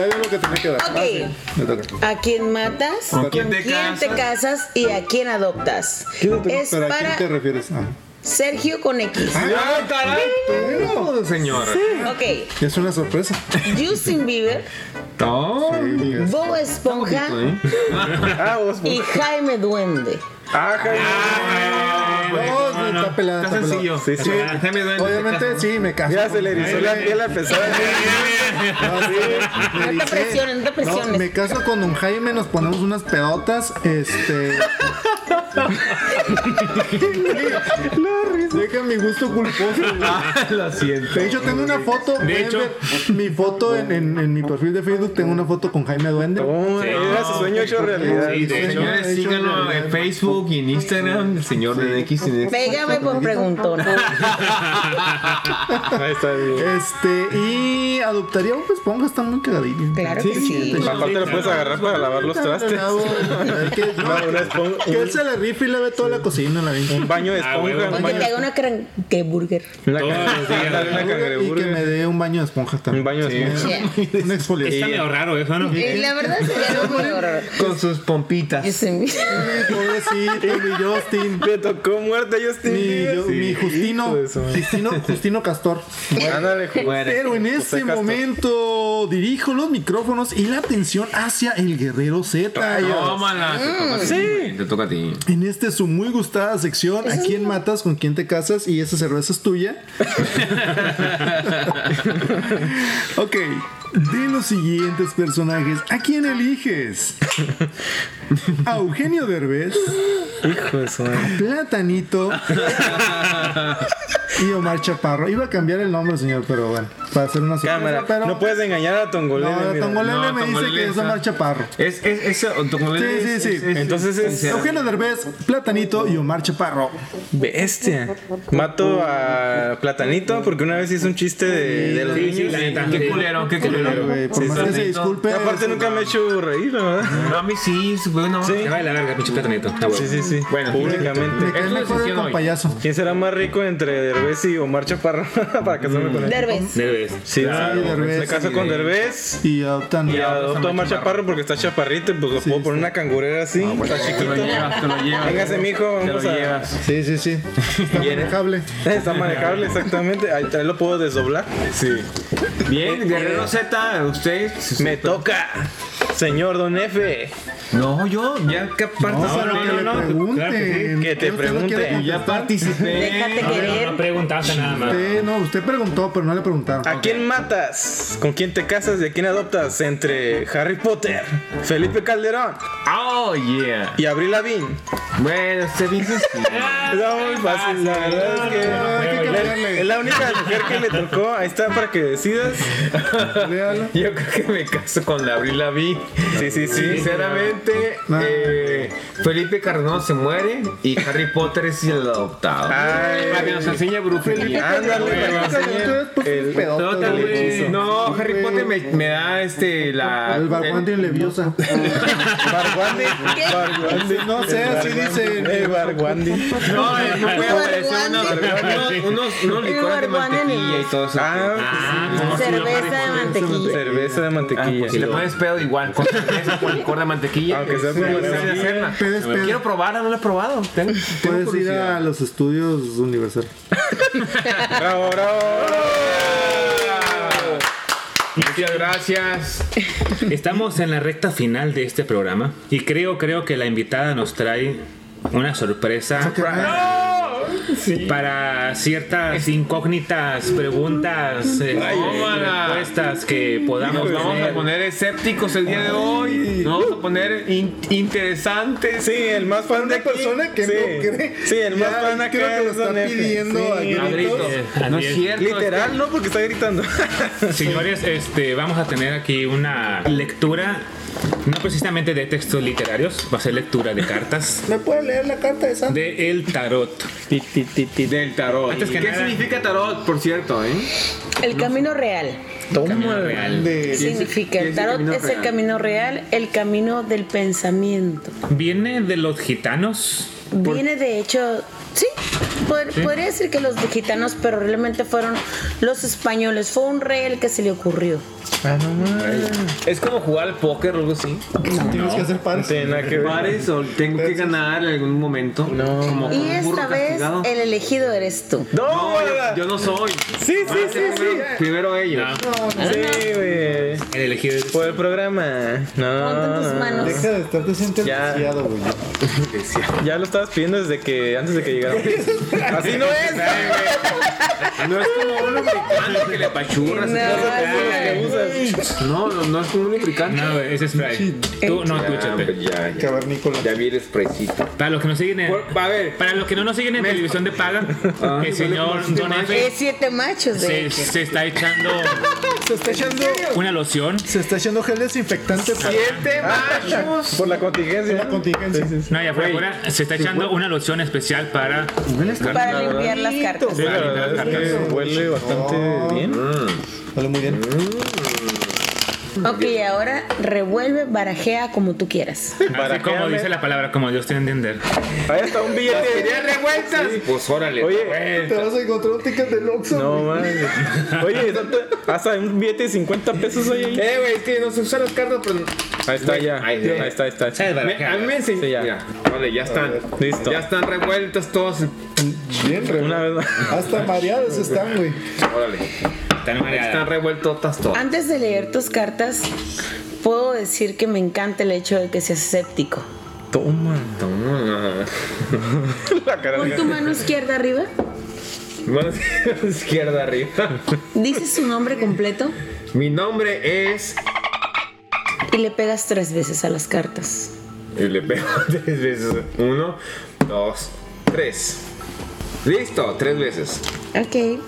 de lo que tenía que dar. Ok. Ah, sí. Me toca. ¿A quién matas? ¿Con quién te te casas? ¿Y a quién adoptas? Es ¿Pero a quién para te refieres? Ah. Sergio con X. ¡Ay, caray! Tú, señor. Ok. Es una sorpresa. Justin Bieber, No. Sí, es- Bob Esponja Ah, vos. y Jaime Duende. Ah, Jaime. No, está pelada, Está sencillo. Sí, sí. Obviamente sí, me caso. Ya se le erizó la piel a pesar [laughs] No, No te presiones, no te No, presiones. me caso con don Jaime, nos ponemos unas pedotas, este... [laughs] Deja mi gusto culposo, güey. [laughs] Ah, lo siento. De hecho, tengo una foto. De hecho- mi foto en, en- en mi perfil de Facebook. Tengo una foto con Jaime Duende. Oh, era su sueño hecho realidad. Sí, de hecho. Señores, hecho síganlo realidad. en Facebook y en Instagram, el señor de X. Pégame por preguntón. [laughs] Ahí está bien. Este, y adoptaría un esponja, está muy cagadillo. Claro que sí. Aparte lo puedes agarrar para lavar los trastes. [laughs] que, no, él se le rife y le ve toda la cocina, la Un baño de Ah, esponja. Un una cran- que burger. una Todos ca- los días. Ándale, una Y que cangreburger. me dé un baño de esponja Un también. baño de esponja. Yeah. [laughs] Una exfoliación. Está medio raro eso, ¿no? Y la verdad sería algo muy horror. Con sus pompitas. Mi- Pobrecito, mi Justin. Me tocó muerte a Justin Mi, yo- mi Justino, madre. Justino, Justino Castor. [laughs] Ándale, Pero en este Castor. momento dirijo los micrófonos y la atención hacia el guerrero Z. Tómala, te toca a ti. güey, Te toca a ti. En este su muy gustada sección, ¿a quién matas? ¿Con quién te casas? Y esa cerveza es tuya. [laughs] ok, de los siguientes personajes, ¿a quién eliges? [laughs] A Eugenio Derbez, Hijo de su madre. Platanito [laughs] y Omar Chaparro. Iba a cambiar el nombre, señor, pero bueno, para hacer una sorpresa, Cámara. pero No puedes engañar a Tongolele. no, mira. Tongolele No, me dice Tongolele que es Omar Chaparro. Es, es, es, Sí, sí, sí. Entonces es- Eugenio Derbez, Platanito y Omar Chaparro. Bestia. Mato a Platanito porque una vez hice un chiste de, de los Sí, sí, niños. Qué culero, qué culero. Güey, por Sí, más que se. Aparte nunca me he hecho reír, la verdad. No, a mí sí, bueno. Sí. Se va de la verga, pinche platanito. Ah. Sí, sí, sí. Bueno, públicamente. Me cae Es una mejor decisión con hoy. payaso. ¿Quién será más rico entre Derbez y Omar Chaparro [laughs] para casarme con él? Derbez. Derbez. Sí, Claro, sí, Derbez. me caso con Derbez Y adoptan. y adopto a Omar Chaparro porque está chaparrito pues lo puedo poner una cangurera así. está Te chiquito. lo llevas, te lo llevas. Véngase, mijo, Te lo vamos a. llevas. Sí, sí, sí. Está manejable. Está manejable, exactamente. Ahí ahí lo puedo desdoblar. Sí. Bien, Guerrero Z, usted. Me toca, señor Don F. No, yo, ya que parte. No, pregunten. claro que sí. Que te Usted no pregunte. quiere Ya participé. Déjate No, querer. no preguntaste nada más. Usted, no, usted preguntó, pero no le preguntaron. ¿A quién matas? ¿Con quién te casas y a quién adoptas? Entre Harry Potter, Felipe Calderón Oh, yeah. y Avril Lavigne. Bueno, se dice sí. Está muy fácil, la verdad es que es la única mujer que le tocó. Ahí está para que decidas. Léalo. Yo creo que me caso con la Abril Lavigne. Sí, sí, sí. Sinceramente, No. eh, Felipe Cardón se muere y Harry Potter es el adoptado. Ay. para que nos enseñe brujería. Pues, el- pedote, No, Harry. Potter me, me da este la El Barguante Leviosa. Barguandi. Barguandi. No sé, así dicen. Eh, Barguandi. [laughs] No, eh, no puede aparecer unos, unos, licores de el- mantequilla y todo eso. Ah, ¿cómo se llama? Cerveza de mantequilla. cerveza de mantequilla. Si le pones pedo igual, con cerveza, con licor de mantequilla. Aunque sea es pedo. Quiero probarla, no la he probado. Tengo, tengo Puedes ir a los estudios Universal. Bravo, bravo. [laughs] Muchas gracias. Estamos en la recta final de este programa y creo, creo que la invitada nos trae una sorpresa para ciertas incógnitas, preguntas, eh, respuestas que podamos Nos vamos a poner escépticos el día de hoy. Nos vamos a poner in- interesantes. Sí, el más fan de persona que sí. no cree. Sí, el más Ya, fan creo que lo está F. pidiendo Sí. a A gritos. Eh, No es cierto. Literal, no, porque está gritando. Señores, este, vamos a tener aquí una lectura, no precisamente de textos literarios, va a ser lectura de cartas [laughs] ¿Me puede leer la carta de Santa? de el tarot. Ti, ti, ti, ti. Del tarot. Antes que ¿Qué nada- significa tarot, por cierto, eh? El camino real. Camino real. De- Significa, qué el tarot camino es el real? camino real, el camino del pensamiento. Viene de los gitanos. Viene de hecho, sí, pod- podría decir que los gitanos, pero realmente fueron los españoles. Fue un rey el que se le ocurrió. Ah, no mames. Es como jugar al póker o algo así. Tienes que hacer No pares. tiene nada que ver. Pares o tengo que ganar en algún momento. No. Como con Y un burro esta vez castigado. el elegido eres tú. No, No, yo, yo no soy. Sí, sí, sí, sí. Primero, primero ellos. Sí, güey. El elegido es- Por el programa. No. Ponte en tus no, manos. Deja de estar presente Ya. demasiado, güey. no. Ya lo estabas pidiendo desde que antes de que llegara. [laughs] Así no es. No es como un americano que le pachurras. No, y todo. no, No, no, no es como un lubricante. No, güey, ese es spray. Tú, no, tú, Ya, ya, ya. Cavernícola. Ya vi el spraycito. Para los que nos siguen en, Por- a ver. para los que no nos siguen en televisión de paga, Ah, el señor ¿dónde- Don F Es siete machos, de se, hecho. se está echando [laughs] Se está echando. una loción. Se está echando gel desinfectante para ¡Siete machos! Por la contingencia. la contingencia. No, ya fuera, fuera, se está echando una loción especial para Para limpiar las cartas. Sí, la verdad es que huele bastante bien. Vale, muy bien. Ok, ahora revuelve, barajea como tú quieras. Así como dice la palabra, como Dios te entender. Ahí está un billete. ¿Querías revueltas? Pues órale. Oye, Te vas a encontrar un ticket del Oxxo. No, man. [laughs] Oye, hasta un billete de 50 pesos ahí. Eh, güey, es que no se usan las cartas, pero. Ahí está ya. ahí, está, ahí está. A mí me enseñó. Sí, ya. Mira, vale, ya están. Listo. Ya están revueltas todas. Bien, re- Una vez más. [laughs] Hasta mareadas están, güey. Órale. Están mareadas. Están revueltas todas. Antes de leer tus cartas, puedo decir que me encanta el hecho de que seas escéptico. Toma. Toma. [laughs] La cara Pon de tu mano izquierda arriba. Mano [laughs] izquierda arriba. Dices su nombre completo Mi nombre es. y le pegas tres veces a las cartas. Y le pego tres veces. Uno, dos, tres. Listo, tres veces. Ok.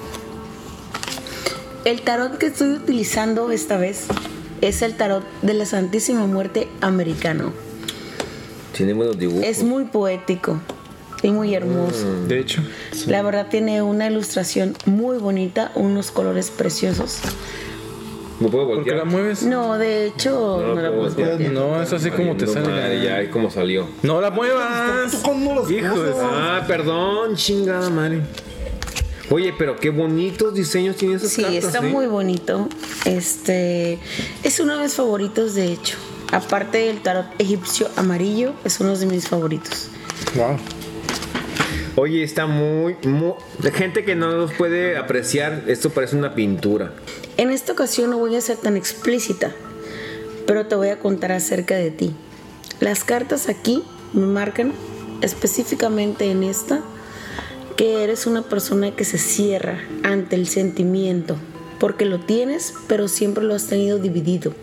El tarot que estoy utilizando esta vez es el tarot de la Santísima Muerte americano. Tiene buenos dibujos. Es muy poético y muy hermoso. De hecho. La verdad tiene una ilustración muy bonita, unos colores preciosos. ¿No puedo ¿Por qué voltear? la mueves? No, de hecho, no, la puedo puedo voltear. voltear. No, es así como te No, sale. madre, ya es como salió. No la muevas. Tocando las Hijo de- cosas. Ah, perdón, chingada madre. Oye, pero qué bonitos diseños tienen esas Sí, cartas. está ¿eh? muy bonito. Este es uno de mis favoritos, de hecho. Aparte del tarot egipcio amarillo, es uno de mis favoritos. Wow. Oye, está muy, muy. Gente que no los puede apreciar, esto parece una pintura. En esta ocasión no voy a ser tan explícita, pero te voy a contar acerca de ti. Las cartas aquí me marcan específicamente en esta que eres una persona que se cierra ante el sentimiento, porque lo tienes, pero siempre lo has tenido dividido.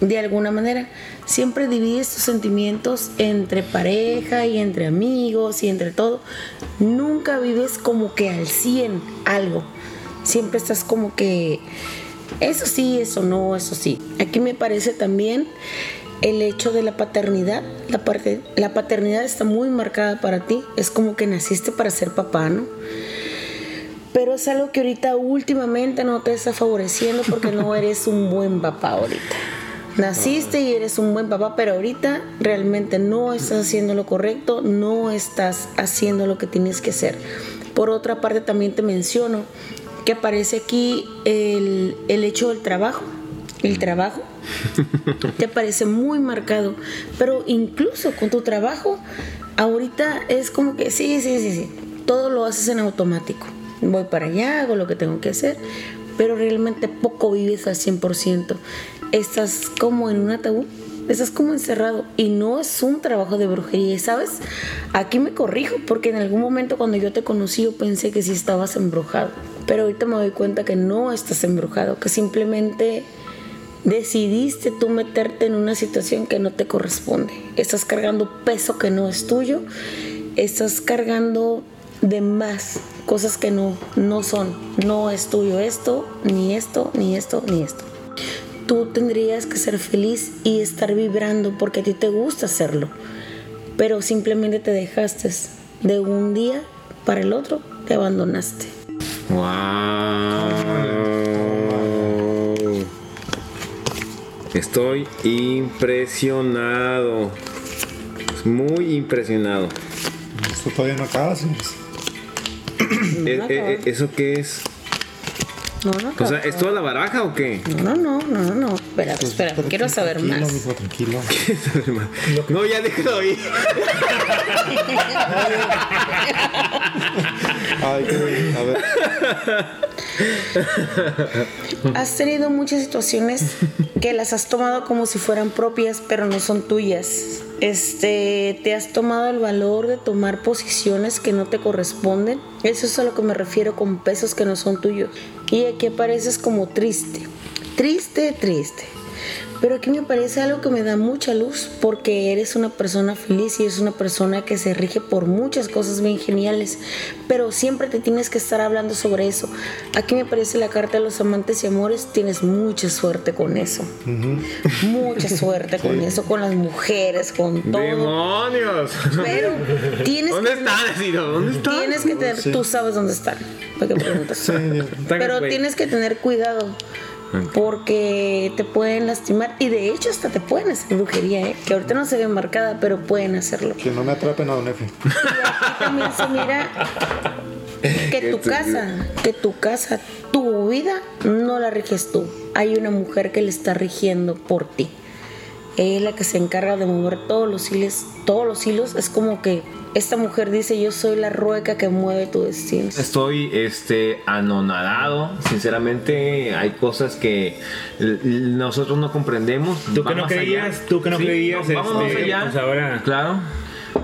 De alguna manera, siempre divides tus sentimientos entre pareja y entre amigos y entre todo. Nunca vives como que al 100 algo. Siempre estás como que eso sí, eso no, eso sí. Aquí me parece también el hecho de la paternidad. La, parte, la paternidad está muy marcada para ti. Es como que naciste para ser papá, ¿no? Pero es algo que ahorita últimamente no te está favoreciendo porque no [laughs] eres un buen papá ahorita. Naciste y eres un buen papá, pero ahorita realmente no estás haciendo lo correcto, no estás haciendo lo que tienes que hacer. Por otra parte, también te menciono que aparece aquí el, el hecho del trabajo. El trabajo [laughs] te parece muy marcado, pero incluso con tu trabajo, ahorita es como que sí, sí, sí, sí, todo lo haces en automático. Voy para allá, hago lo que tengo que hacer, pero realmente poco vives al 100%. Estás como en un ataúd, estás como encerrado y no es un trabajo de brujería, ¿y ¿sabes? Aquí me corrijo porque en algún momento cuando yo te conocí yo pensé que sí estabas embrujado, pero ahorita me doy cuenta que no estás embrujado, que simplemente decidiste tú meterte en una situación que no te corresponde. Estás cargando peso que no es tuyo, estás cargando de más cosas que no, no son. No es tuyo esto, ni esto, ni esto, ni esto. Tú tendrías que ser feliz y estar vibrando porque a ti te gusta hacerlo. Pero simplemente te dejaste de un día para el otro, te abandonaste. Wow. Estoy impresionado. Muy impresionado. Esto todavía no acaba, señores. [coughs] Eh, eh, ¿Eso qué es? No, no. O sea, ¿es toda la baraja o qué? No, no, no, no, no. Espera, espera, quiero saber tranquilo, más. mijo, tranquilo. [laughs] No, ya déjalo ahí. [laughs] Ay, qué a ver. [laughs] Has tenido muchas situaciones que las has tomado como si fueran propias, pero no son tuyas. Este, te has tomado el valor de tomar posiciones que no te corresponden. Eso es a lo que me refiero con pesos que no son tuyos. Y aquí apareces como triste. triste, triste. Pero aquí me parece algo que me da mucha luz porque eres una persona feliz y es una persona que se rige por muchas cosas bien geniales, pero siempre te tienes que estar hablando sobre eso. Aquí me parece la carta de los amantes y amores, tienes mucha suerte con eso. Mucha suerte con [laughs] eso, con las mujeres, con todo. ¡Demonios! Pero tienes ¿Dónde que están? ¿no? ¿Dónde están? Tienes que tener, Sí. tú sabes dónde están. ¿Para preguntas? Pero tienes que tener cuidado porque te pueden lastimar y de hecho hasta te pueden hacer brujería, ¿eh? que ahorita no se ve marcada, pero pueden hacerlo. Que no me atrapen a Don Efe. También se mira que tu casa, que tu casa, tu vida no la riges tú. Hay una mujer que le está rigiendo por ti. Ella es la que se encarga de mover todos los hilos, todos los hilos. Es como que esta mujer dice, yo soy la rueca que mueve tu destino. Estoy este anonadado, sinceramente hay cosas que nosotros no comprendemos. Tú que no allá. creías, tú que no creías, Vamos más este, allá. pues ahora- Claro.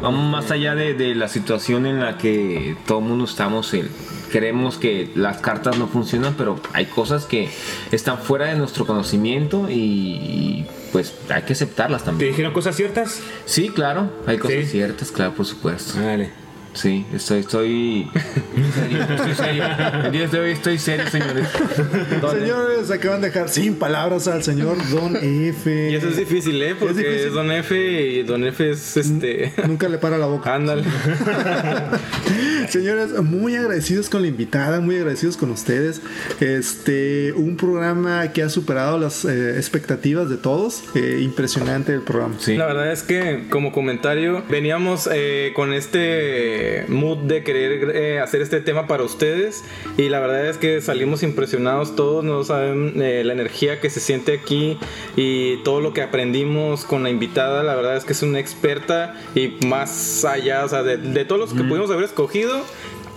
Vamos más allá de, de la situación en la que todo el mundo estamos. en- Creemos que las cartas no funcionan, pero hay cosas que están fuera de nuestro conocimiento y, y, pues hay que aceptarlas ¿Te también. dijeron cosas ciertas? Sí, claro, hay cosas Sí. ciertas, claro, por supuesto. Vale. Sí, estoy, estoy, serio, estoy serio. El día de hoy estoy serio, señores. Señores, acaban de dejar sin palabras al señor Don F. Y eso es difícil, ¿eh? Porque es, difícil. Don F y Don F es este. Nunca le para la boca. Ándale. [laughs] Señores, muy agradecidos con la invitada, muy agradecidos con ustedes. Este, un programa que ha superado las eh, expectativas de todos. Eh, impresionante el programa. La verdad es que, como comentario, veníamos eh, con este mood de querer eh, hacer este tema para ustedes. Y la verdad es que salimos impresionados todos. No saben eh, la energía que se siente aquí y todo lo que aprendimos con la invitada. La verdad es que es una experta y más allá, o sea, de, de todos los que pudimos haber escogido.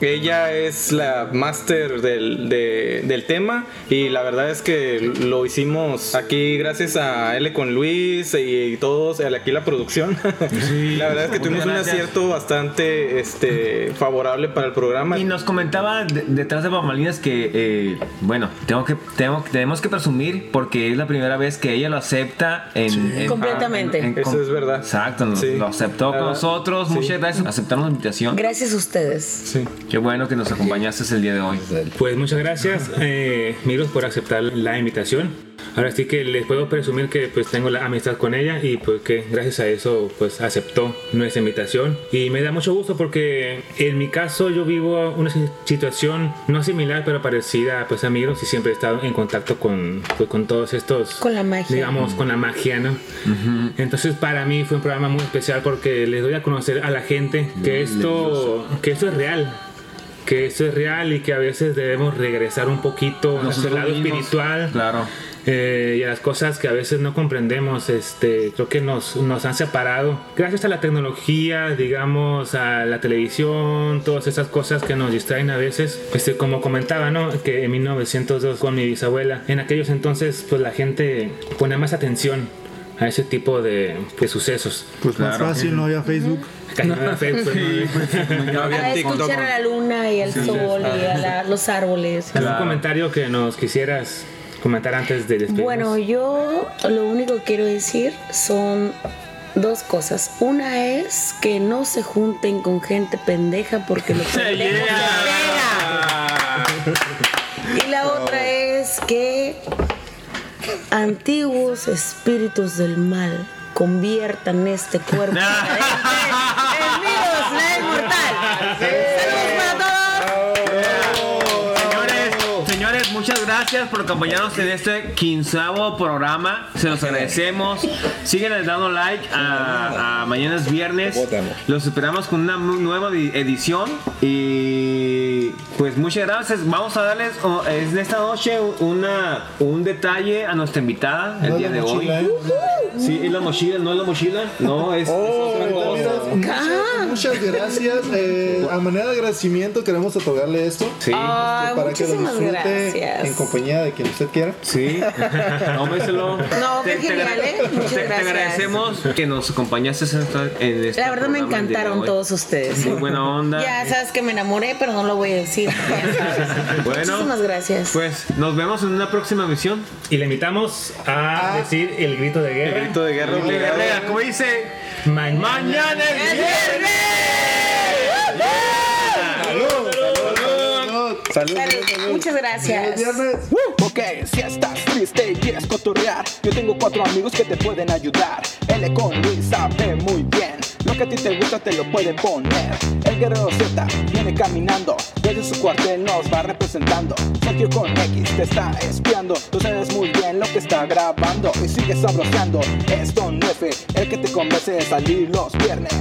Ella es la máster del, de- del tema y la verdad es que lo hicimos aquí gracias a L con Luis y todos, aquí la producción. [laughs] la verdad es que tuvimos un acierto bastante este, favorable para el programa. Y nos comentaba de- detrás de bambalinas que, eh, bueno, tengo que, tengo, tenemos que presumir porque es la primera vez que ella lo acepta en... en- Completamente. en- en- Eso es verdad. Exacto, lo aceptó con nosotros. sí. Muchas gracias por aceptarnos la invitación. Gracias a ustedes. Sí. Qué bueno que nos acompañaste el día de hoy. Pues muchas gracias, eh, Miros, por aceptar la invitación. Ahora sí que les puedo presumir que pues tengo la amistad con ella y pues que gracias a eso pues aceptó nuestra invitación y me da mucho gusto porque en mi caso yo vivo una si- situación no similar pero parecida pues a Miros y siempre he estado en contacto con pues, con todos estos Con la magia. digamos con la magia no entonces para mí fue un programa muy especial porque les doy a conocer a la gente que esto que esto es real que esto es real y que a veces debemos regresar un poquito a nuestro Nosotros lado espiritual Claro. eh, y a las cosas que a veces no comprendemos, este, creo que nos, nos han separado. Gracias a la tecnología, digamos, a la televisión, todas esas cosas que nos distraen a veces. Este, como comentaba, ¿no? Que en 1902 con mi bisabuela, en aquellos entonces, pues la gente ponía más atención a ese tipo de, de sucesos. Pues más fácil, no había Facebook. Casi no era Facebook, ¿no? A [laughs] escuchar a la luna y al sol y a la- los árboles. ¿Algún comentario que nos quisieras comentar antes de despedirnos? Bueno, yo lo único que quiero decir son dos cosas. Una es que no se junten con gente pendeja porque lo [laughs] pendejo pega. [laughs] Y la otra es que antiguos espíritus del mal conviertan este cuerpo [laughs] en virus, la inmortal. Muchas gracias por acompañarnos en este quinceavo programa. Se los agradecemos. Síguenle dando like a, a Mañana es Viernes. Los esperamos con una nueva edi- edición. Y pues muchas gracias. Vamos a darles oh, es de esta noche una, un detalle a nuestra invitada el No día de hoy. ¿eh? Sí, es la mochila, no es la mochila. No, es, es otra cosa. Ah, muchas gracias. Eh, a manera de agradecimiento queremos otorgarle esto. Sí. Ay, para que lo gracias. en compañía de quien usted quiera. Sí, tómeselo. [laughs] No, qué Te- te genial, ¿eh? Muchas te- Te gracias. agradecemos que nos acompañaste en este La verdad me el de encantaron todos ustedes. Muy buena onda. Ya sabes que me enamoré, pero no lo voy a decir. [laughs] Bueno, Muchísimas gracias. pues nos vemos en una próxima misión. Y le invitamos a decir el grito de guerra. El grito de guerra obligado. guerrera, como dice, Mañana. mañana es viernes. Salud. Salud. Muchas gracias. Ok, si estás triste y quieres cotorrear, yo tengo cuatro amigos que te pueden ayudar. L con Luis sabe muy bien, lo que a ti te gusta te lo puede poner. El guerrero Z viene caminando, desde su cuartel nos va representando. Sergio con X te está espiando, tú sabes muy bien lo que está grabando y sigue sabroseando. Es Don F, el que te convence de salir los viernes.